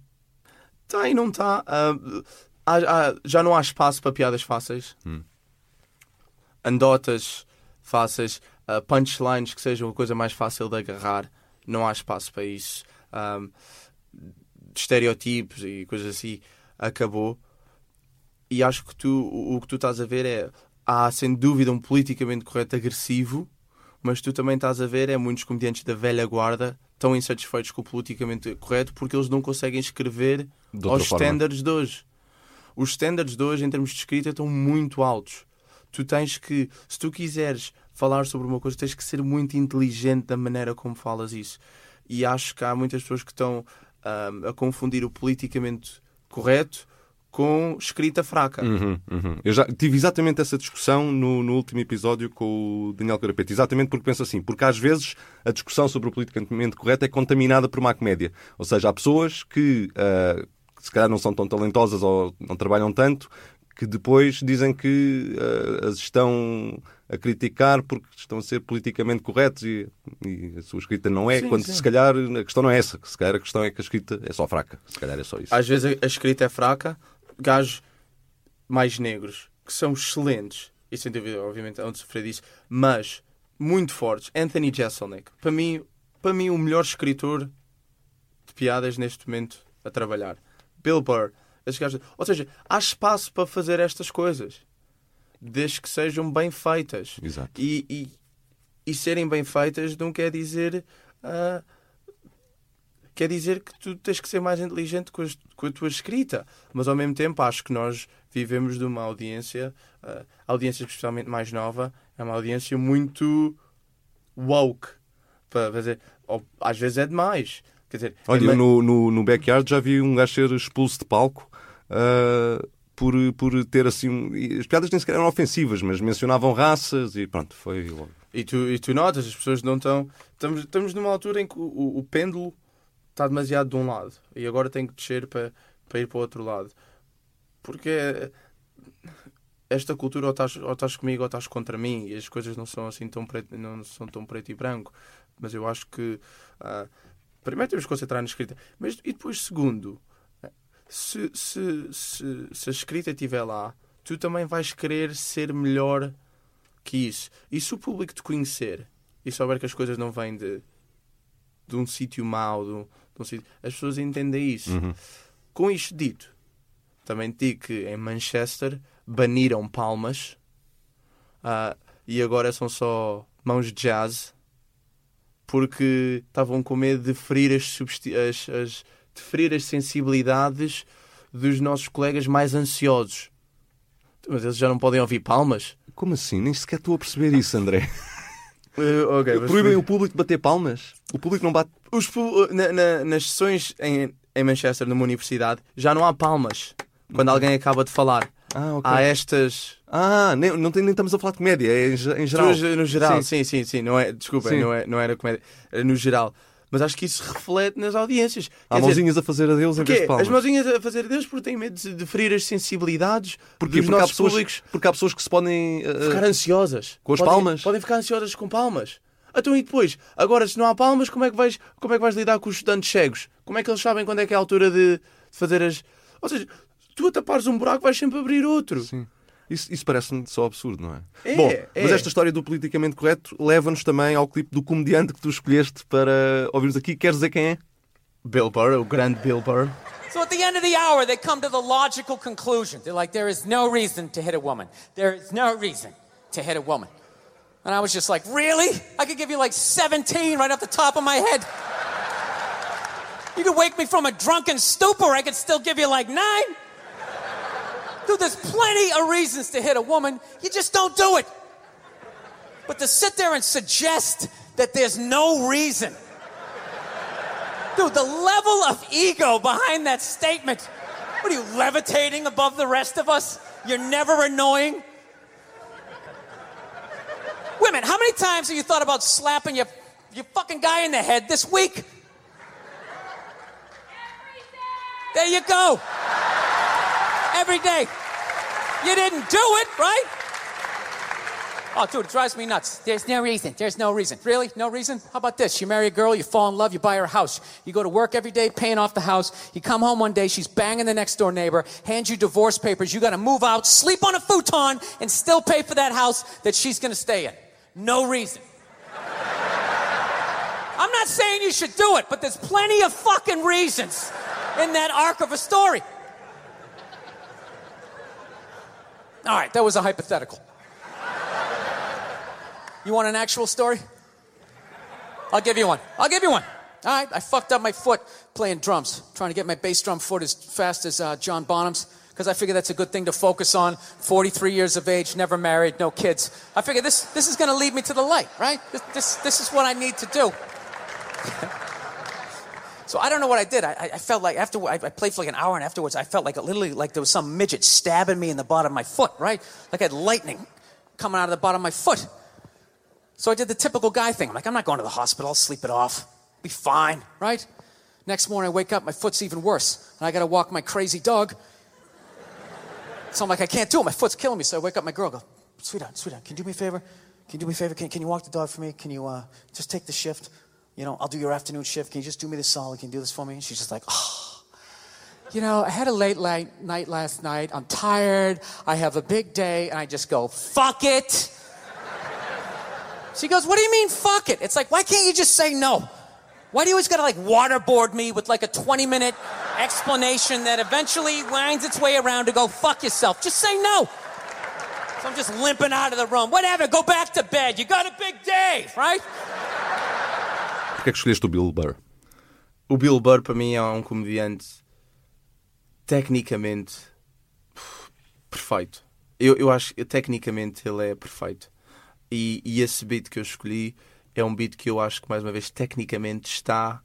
Tá e não está. já não há espaço para piadas fáceis. Andotas fáceis, ah, punchlines que sejam a coisa mais fácil de agarrar. Não há espaço para isso. Ahm, estereotipos e coisas assim. Acabou. e acho que tu, o, o que tu estás a ver é. Há sem dúvida um politicamente correto agressivo, mas tu também estás a ver é muitos comediantes da velha guarda estão insatisfeitos com o politicamente correto porque eles não conseguem escrever aos forma. standards de hoje. Os standards de hoje, em termos de escrita, estão muito altos. Tu tens que, se tu quiseres falar sobre uma coisa, tens que ser muito inteligente da maneira como falas isso. E acho que há muitas pessoas que estão ahm, a confundir o politicamente correto com escrita fraca. Uhum, uhum. Eu já tive exatamente essa discussão no, no último episódio com o Daniel Carapete. Exatamente porque penso assim, porque às vezes a discussão sobre o politicamente correto é contaminada por má comédia. Ou seja, há pessoas que, que se calhar não são tão talentosas ou não trabalham tanto, que depois dizem que ah, as estão a criticar porque estão a ser politicamente corretos e, e a sua escrita não é, Sim, quando sim. se calhar a questão não é essa. Se calhar a questão é que a escrita é só fraca. Se calhar é só isso. Às vezes a escrita é fraca, gajos mais negros, que são excelentes, e sem dúvida, obviamente, hão de sofrer disso, mas muito fortes. Anthony Jeselnik, para mim, para mim o melhor escritor de piadas neste momento a trabalhar. Bill Burr, esses gajos. Ou seja, há espaço para fazer estas coisas, desde que sejam bem feitas. Exato. E, e, e serem bem feitas não quer dizer. ah, quer dizer que tu tens que ser mais inteligente com, as- com a tua escrita. Mas ao mesmo tempo acho que nós vivemos de uma audiência, ah, a audiência especialmente mais nova, é uma audiência muito woke. Para fazer, ou, às vezes é demais. Quer dizer, Olha, é eu ma- no, no, no backyard já vi um gajo ser expulso de palco ah, por, por ter assim. As piadas nem sequer eram ofensivas, mas mencionavam raças e pronto, foi logo. E tu, e tu notas, as pessoas não estão. Estamos, estamos numa altura em que o, o- o pêndulo está demasiado de um lado e agora tem que descer para, para ir para o outro lado. Porque esta cultura ou estás, ou estás comigo ou estás contra mim e as coisas não são assim tão preto, não são tão preto e branco. Mas eu acho que ah, primeiro temos que concentrar na escrita. Mas, e depois, segundo, se, se, se, se a escrita estiver lá, tu também vais querer ser melhor que isso. E se o público te conhecer e souber que as coisas não vêm de, de um sítio mau, de as pessoas entendem isso. Uhum. Com isto dito, também digo que em Manchester baniram palmas ah, e agora são só mãos de jazz porque estavam com medo de ferir as, as- as- de ferir as sensibilidades dos nossos colegas mais ansiosos. Mas eles já não podem ouvir palmas? Como assim? Nem sequer estou a perceber isso, André. Eh, ok, vou Proíbem o público de bater palmas? O público não bate. Os pu- na- na- nas sessões em, em Manchester, numa universidade, já não há palmas quando alguém acaba de falar. Ah, ok. Há estas. Ah, nem, não tem- nem estamos a falar de comédia, é em, em geral. Pessoas, no geral, Sim. sim, sim, sim. Não é, desculpa, Sim. não, é, não era comédia. Era no geral. Mas acho que isso reflete nas audiências. Há Quer dizer, mãozinhas a fazer adeus em vez de palmas. As mãozinhas a fazer Deus porque têm medo de, ferir as sensibilidades Porquê? dos Porque nossos pessoas, públicos. porque há pessoas que se podem. uh, Ficar ansiosas. Com as Podem- palmas? Podem ficar ansiosas com palmas. Então e depois? Agora, se não há palmas, como é que vais, como é que vais lidar com os estudantes cegos? Como é que eles sabem quando é que é a altura de, de fazer as. Ou seja, tu a tapares um buraco vais sempre abrir outro. Sim. Isso, isso parece-me só absurdo, não é? É, Bom, é. mas esta história do politicamente correto leva-nos também ao clipe do comediante que tu escolheste para ouvirmos aqui. Queres dizer quem é? Bill Burr, o grande Bill Burr. So at the end of the hour, they come to the logical conclusion. They're like, there is no reason to hit a woman. There is no reason to hit a woman. And I was just like, really? I could give you like 17 right off the top of my head. You could wake me from a drunken stupor, I could still give you like nine. Dude, there's plenty of reasons to hit a woman. You just don't do it. But to sit there and suggest that there's no reason. Dude, the level of ego behind that statement. What are you, levitating above the rest of us? You're never annoying? Women, how many times have you thought about slapping your, your fucking guy in the head this week? Every day. There you go. Every day. You didn't do it, right? Oh, dude, it drives me nuts. There's no reason. There's no reason. Really? No reason? How about this? You marry a girl, you fall in love, you buy her a house. You go to work every day paying off the house. You come home one day, she's banging the next door neighbor, hands you divorce papers. You got to move out, sleep on a futon, and still pay for that house that she's going to stay in. No reason. I'm not saying you should do it, but there's plenty of fucking reasons in that arc of a story. All right, that was a hypothetical. You want an actual story? I'll give you one. I'll give you one. All right, I fucked up my foot playing drums, trying to get my bass drum foot as fast as uh, John Bonham's, because I figured that's a good thing to focus on. 43 years of age, never married, no kids. I figured this, this is going to lead me to the light, right? This, this, this is what I need to do. so I don't know what I did. I, I felt like after I, I played for like an hour, and afterwards I felt like literally like there was some midget stabbing me in the bottom of my foot, right? Like I had lightning coming out of the bottom of my foot. So I did the typical guy thing. I'm like, I'm not going to the hospital. I'll sleep it off. Be fine, right? Next morning, I wake up, my foot's even worse. And I got to walk my crazy dog. So I'm like, I can't do it. My foot's killing me. So I wake up my girl, go, sweetheart, sweetheart, can you do me a favor? Can you do me a favor? Can, can you walk the dog for me? Can you uh, just take the shift? You know, I'll do your afternoon shift. Can you just do me this solid? Can you do this for me? And she's just like, oh. You know, I had a late night last night. I'm tired. I have a big day. And I just go, fuck it. She goes, What do you mean, fuck it? It's like, why can't you just say no? Why do you always gotta like waterboard me with like a 20 minute explanation that eventually winds its way around to go, fuck yourself? Just say no. So I'm just limping out of the room. Whatever, go back to bed. You got a big day, right? Porquê é que escolheste o Bill Burr? O Bill Burr para mim é um comediante tecnicamente perfeito. Eu, eu acho que tecnicamente ele é perfeito. E, e esse beat que eu escolhi é um beat que eu acho que, mais uma vez, tecnicamente está,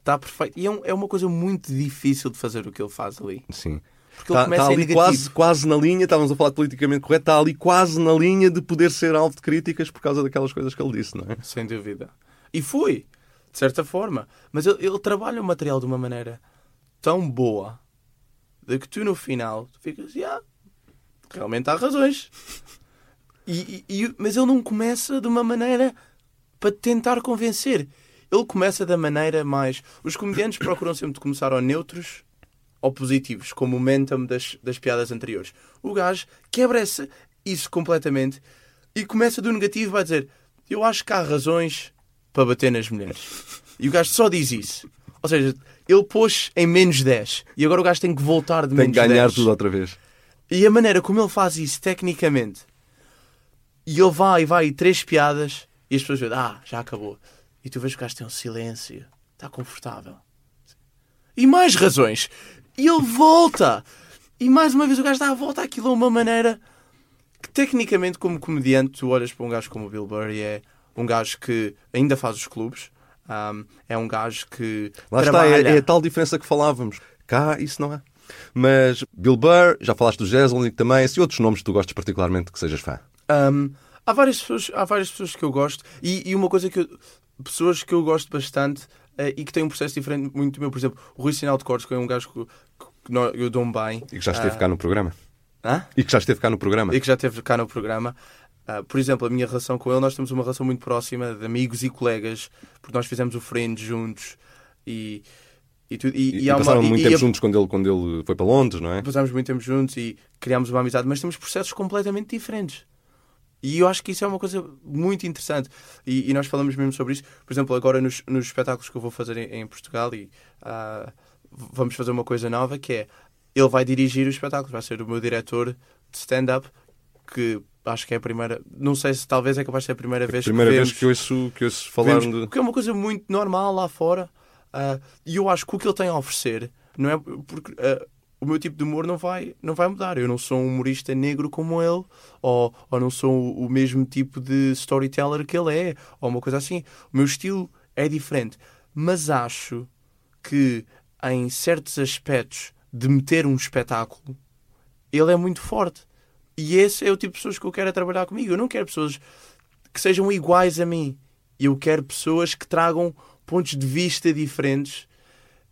está perfeito. E é, um- é uma coisa muito difícil de fazer o que ele faz ali. Sim. Porque ele Está começa em ali quase, quase na linha, estávamos a falar de politicamente correto, está ali quase na linha de poder ser alvo de críticas por causa daquelas coisas que ele disse, não é? Sem dúvida. E foi, de certa forma. Mas ele, ele trabalha o material de uma maneira tão boa de que tu no final tu ficas, "Ya, realmente há razões. E, e- mas ele não começa de uma maneira para tentar convencer. Ele começa da maneira mais. Os comediantes procuram sempre começar ou neutros ou positivos, como o momentum das, das piadas anteriores. O gajo quebra esse, isso completamente e começa do negativo vai dizer eu acho que há razões para bater nas mulheres. E o gajo só diz isso. Ou seja, ele pôs em menos 10 e agora o gajo tem que voltar de Tem menos que ganhar 10. tudo outra vez. E a maneira como ele faz isso tecnicamente, e ele vai e vai, e três piadas, e as pessoas dizem, ah, já acabou. E tu vês que o gajo tem um silêncio, está confortável. E mais razões. E ele volta. E mais uma vez o gajo dá a volta àquilo de uma maneira que, tecnicamente, como comediante, tu olhas para um gajo como o Bill Burr e é um gajo que ainda faz os clubes. ahm, é um gajo que Lá trabalha. está, é, é a tal diferença que falávamos. Cá isso não há. Mas Bill Burr, já falaste do Jeselnik também, se outros nomes que tu gostas particularmente que sejas fã. Um, há, várias pessoas, há várias pessoas que eu gosto e, e uma coisa que eu, pessoas que eu gosto bastante eh, e que têm um processo diferente muito do meu, por exemplo, o Rui Sinal de Cortes, que é um gajo que, que nó- eu dou-me bem. E que já esteve Ah, cá no programa. hã? E que já esteve cá no programa. E que já esteve cá no programa. Ah, por exemplo, a minha relação com ele, nós temos uma relação muito próxima de amigos e colegas, porque nós fizemos o Friends juntos e, e, tudo, e, E, e uma- passaram e- muito tempo juntos quando ele, quando ele foi para Londres, não é? passámos muito tempo juntos e criámos uma amizade, mas temos processos completamente diferentes. E eu acho que isso é uma coisa muito interessante. E, nós falamos mesmo sobre isso. Por exemplo, agora nos, nos espetáculos que eu vou fazer em, em Portugal, e ah, vamos fazer uma coisa nova que é ele vai dirigir os espetáculos, vai ser o meu diretor de stand-up, que acho que é a primeira. Não sei se talvez é capaz de ser a primeira vez Primeira que vez vemos- que ouço, que ouço falar Vemos, de. Porque é uma coisa muito normal lá fora. ah, e eu acho que o que ele tem a oferecer não é porque ah, o meu tipo de humor não vai, não vai mudar. Eu não sou um humorista negro como ele, ou, ou não sou o, o mesmo tipo de storyteller que ele é, ou uma coisa assim. O meu estilo é diferente. Mas acho que em certos aspectos de meter um espetáculo, ele é muito forte. E esse é o tipo de pessoas que eu quero é trabalhar comigo. Eu não quero pessoas que sejam iguais a mim. Eu quero pessoas que tragam pontos de vista diferentes.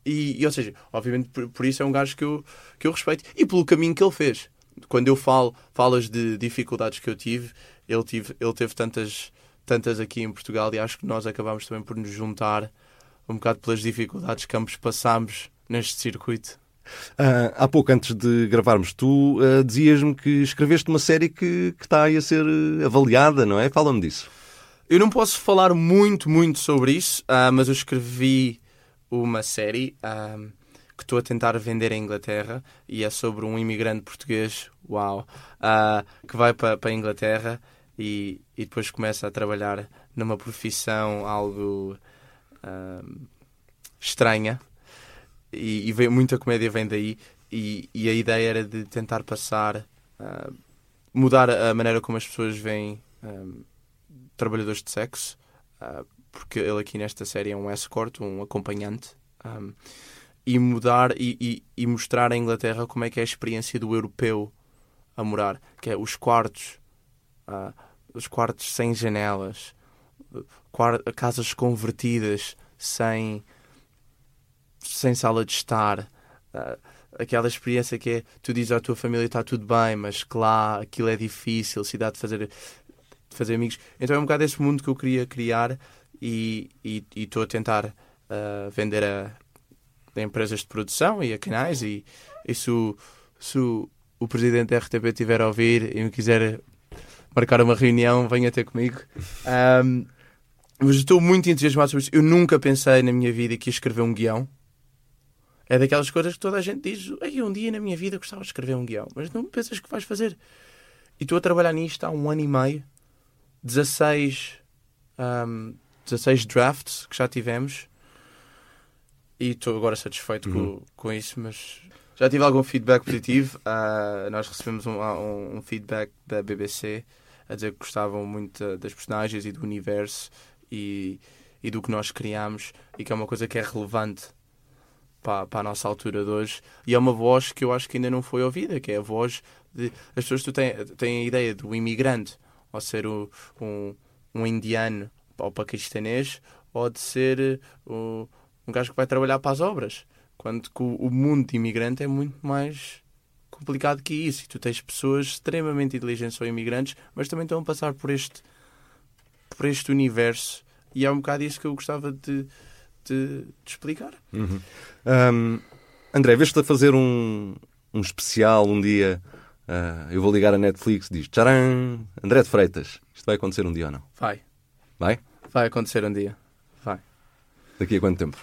E, e, ou seja, obviamente por, por isso é um gajo que eu, que eu respeito. E pelo caminho que ele fez. Quando eu falo, falas de dificuldades que eu tive, ele, tive, ele teve tantas, tantas aqui em Portugal e acho que nós acabámos também por nos juntar um bocado pelas dificuldades que ambos passámos neste circuito. Ah, há pouco antes de gravarmos, tu ah, dizias-me que escreveste uma série que, que está aí a ser eh, avaliada, não é? Fala-me disso. Eu não posso falar muito, muito sobre isso, ah, mas eu escrevi uma série ah, que estou a tentar vender em Inglaterra e é sobre um imigrante português, uau, ah, que vai para a Inglaterra e, e depois começa a trabalhar numa profissão algo ah, estranha e, e vem, muita comédia vem daí. E, e a ideia era de tentar passar ah, mudar a maneira como as pessoas veem um, trabalhadores de sexo, uh, porque ele aqui nesta série é um escort, um acompanhante, um, e mudar e, e, e, mostrar à Inglaterra como é que é a experiência do europeu a morar, que é os quartos, uh, os quartos sem janelas, casas convertidas sem sem sala de estar. Uh, aquela experiência que é tu dizes à tua família está tudo bem, mas que lá aquilo é difícil, se dá de fazer, de fazer amigos. Então é um bocado esse mundo que eu queria criar e estou a tentar uh, vender a, a, empresas de produção e a canais. E, e se, o, se o, o presidente da RTP estiver a ouvir e me quiser marcar uma reunião, venha ter comigo. Um, mas estou muito entusiasmado sobre isso. Eu nunca pensei na minha vida que ia escrever um guião. É daquelas coisas que toda a gente diz: Ei, um dia na minha vida gostava de escrever um guião, mas não pensas que vais fazer. E estou a trabalhar nisto há um ano e meio, 16, um, 16 drafts que já tivemos, e estou agora satisfeito uhum. com, com isso. Mas já tive algum feedback positivo. Uh, nós recebemos um, um, um, feedback da BBC a dizer que gostavam muito das personagens e do universo e, e do que nós criamos, e que é uma coisa que é relevante para, para a nossa altura de hoje. E é uma voz que eu acho que ainda não foi ouvida, que é a voz de. As pessoas têm, têm a ideia do imigrante, ou ser o, um, um indiano ou paquistanês, ou de ser o, um gajo que vai trabalhar para as obras. Quando o, o mundo de imigrante é muito mais complicado que isso. E tu tens pessoas extremamente inteligentes ou imigrantes, mas também estão a passar por este, por este universo. E é um bocado isso que eu gostava de, de, de explicar. Uhum. Um, André, vês-te a fazer um, um especial um dia. Uh, eu vou ligar a Netflix diz tcharam, André de Freitas. Isto vai acontecer um dia ou não? Vai. Vai? Vai acontecer um dia. Vai. Daqui a quanto tempo?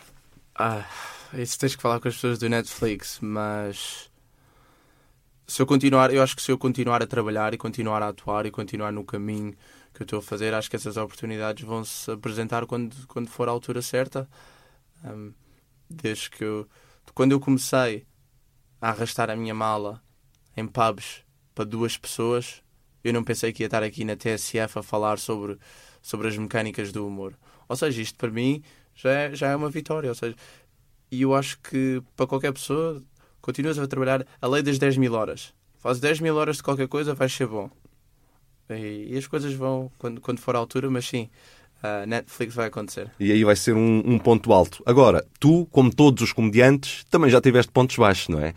Ah, isso tens que falar com as pessoas do Netflix, mas se eu continuar, eu acho que se eu continuar a trabalhar e continuar a atuar e continuar no caminho que eu estou a fazer, acho que essas oportunidades vão se apresentar quando, quando for a altura certa. Um, desde que eu, quando eu comecei a arrastar a minha mala em pubs para duas pessoas, eu não pensei que ia estar aqui na TSF a falar sobre, sobre as mecânicas do humor. Ou seja, isto para mim já é, já é uma vitória. Ou seja, e eu acho que para qualquer pessoa, continuas a trabalhar a lei das 10 mil horas. Faz 10 mil horas de qualquer coisa, vai ser bom. E, e as coisas vão quando, quando for a altura, mas sim, a Netflix vai acontecer. E aí vai ser um, um, ponto alto. Agora, tu, como todos os comediantes, também já tiveste pontos baixos, não é?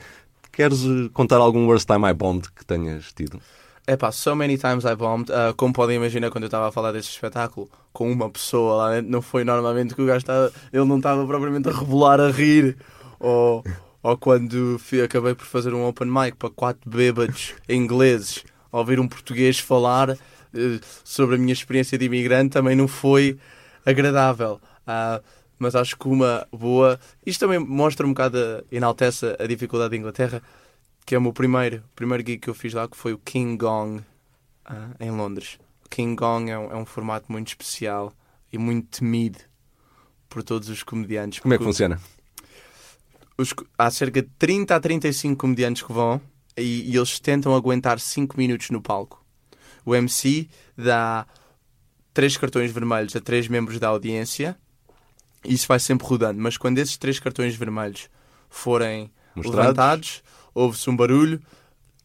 Queres eh, contar algum worst time I bombed que tenhas tido? É pá, so many times I bombed. Uh, como podem imaginar, quando eu estava a falar desse espetáculo com uma pessoa lá dentro, não foi normalmente que o gajo estava. Ele não estava propriamente a rebolar a rir. Ou, ou quando fui, acabei por fazer um open mic para quatro bêbados ingleses ouvir um português falar uh, sobre a minha experiência de imigrante também não foi agradável. Uh, mas acho que uma boa. Isto também mostra um bocado, enaltece a dificuldade da Inglaterra, que é o meu primeiro, primeiro gig que eu fiz lá, que foi o King Gong uh, em Londres. O King Gong é um, é um, formato muito especial e muito temido por todos os comediantes. Como é que funciona? Os, há cerca de 30 a 35 comediantes que vão e, e eles tentam aguentar 5 minutos no palco. O MC dá três cartões vermelhos a três membros da audiência e isso vai sempre rodando. Mas quando esses três cartões vermelhos forem Mostrados. levantados, ouve-se um barulho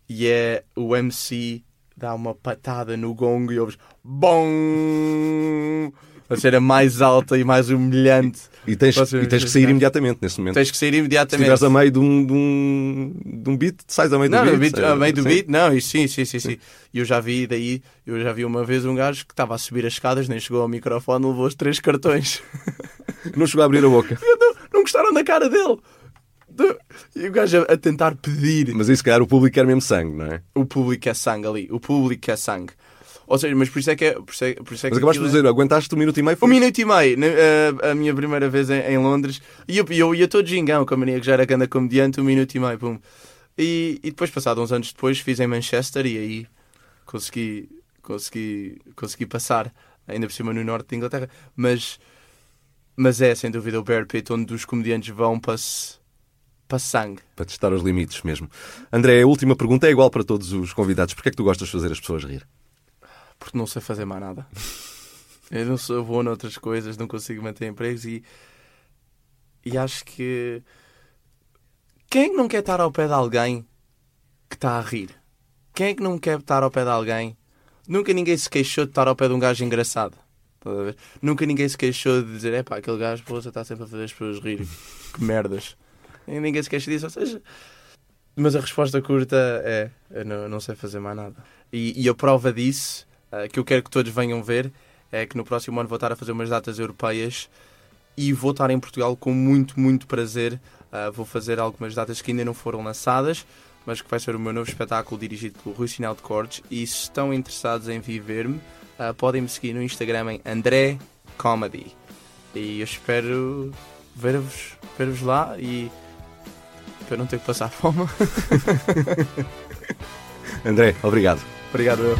e é o MC dá uma patada no gongo e ouves BOM! A ser a mais alta e mais humilhante. E tens, e tens que sair imediatamente nesse momento. Tens que sair imediatamente. Se estiveres a meio de um, de, um, de um beat, sais a meio não, do beat. beat a meio do beat, não, e sim, sim, sim, sim. E eu já vi daí, eu já vi uma vez um gajo que estava a subir as escadas, nem chegou ao microfone, levou os três cartões. Não chegou a abrir a boca. Não, não gostaram da cara dele. E o gajo a, tentar pedir. Mas isso, se calhar, o público quer mesmo sangue, não é? O público é sangue ali. O público é sangue. Ou seja, mas por isso é que é. Por isso é, por isso é Mas que acabaste de é- dizer, aguentaste um minuto e meio. Um foi- minuto e meio, né, a, a minha primeira vez em, em Londres, e eu, eu ia todo gingão, com a mania que já era grande comediante, um minuto e meio, pum. E, e depois, passado uns anos depois, fiz em Manchester e aí consegui, consegui, consegui passar, ainda por cima no norte de Inglaterra. Mas, mas é, sem dúvida, o Bear Pit, onde os comediantes vão para, se- para sangue. Para testar os limites mesmo. André, a última pergunta é igual para todos os convidados. Porquê é que tu gostas de fazer as pessoas rir? Porque não sei fazer mais nada. Eu não sou bom noutras coisas, não consigo manter empregos e, e acho que quem é que não quer estar ao pé de alguém que está a rir? Quem é que não quer estar ao pé de alguém? Nunca ninguém se queixou de estar ao pé de um gajo engraçado. Nunca ninguém se queixou de dizer, é pá, aquele gajo poxa, está sempre a fazer as pessoas rir. Que merdas. E ninguém se queixa disso, ou seja. Mas a resposta curta é: eu não, não sei fazer mais nada. E, e a prova disso, que eu quero que todos venham ver, é que no próximo ano vou estar a fazer umas datas europeias e vou estar em Portugal com muito, muito prazer. Eh, vou fazer algumas datas que ainda não foram lançadas, mas que vai ser o meu novo espetáculo dirigido pelo Rui Sinal de Cortes. E se estão interessados em viver-me, eh, podem me seguir no Instagram em André Comedy. E eu espero ver-vos ver lá e para não ter que passar fome. André, obrigado. Obrigado, eu.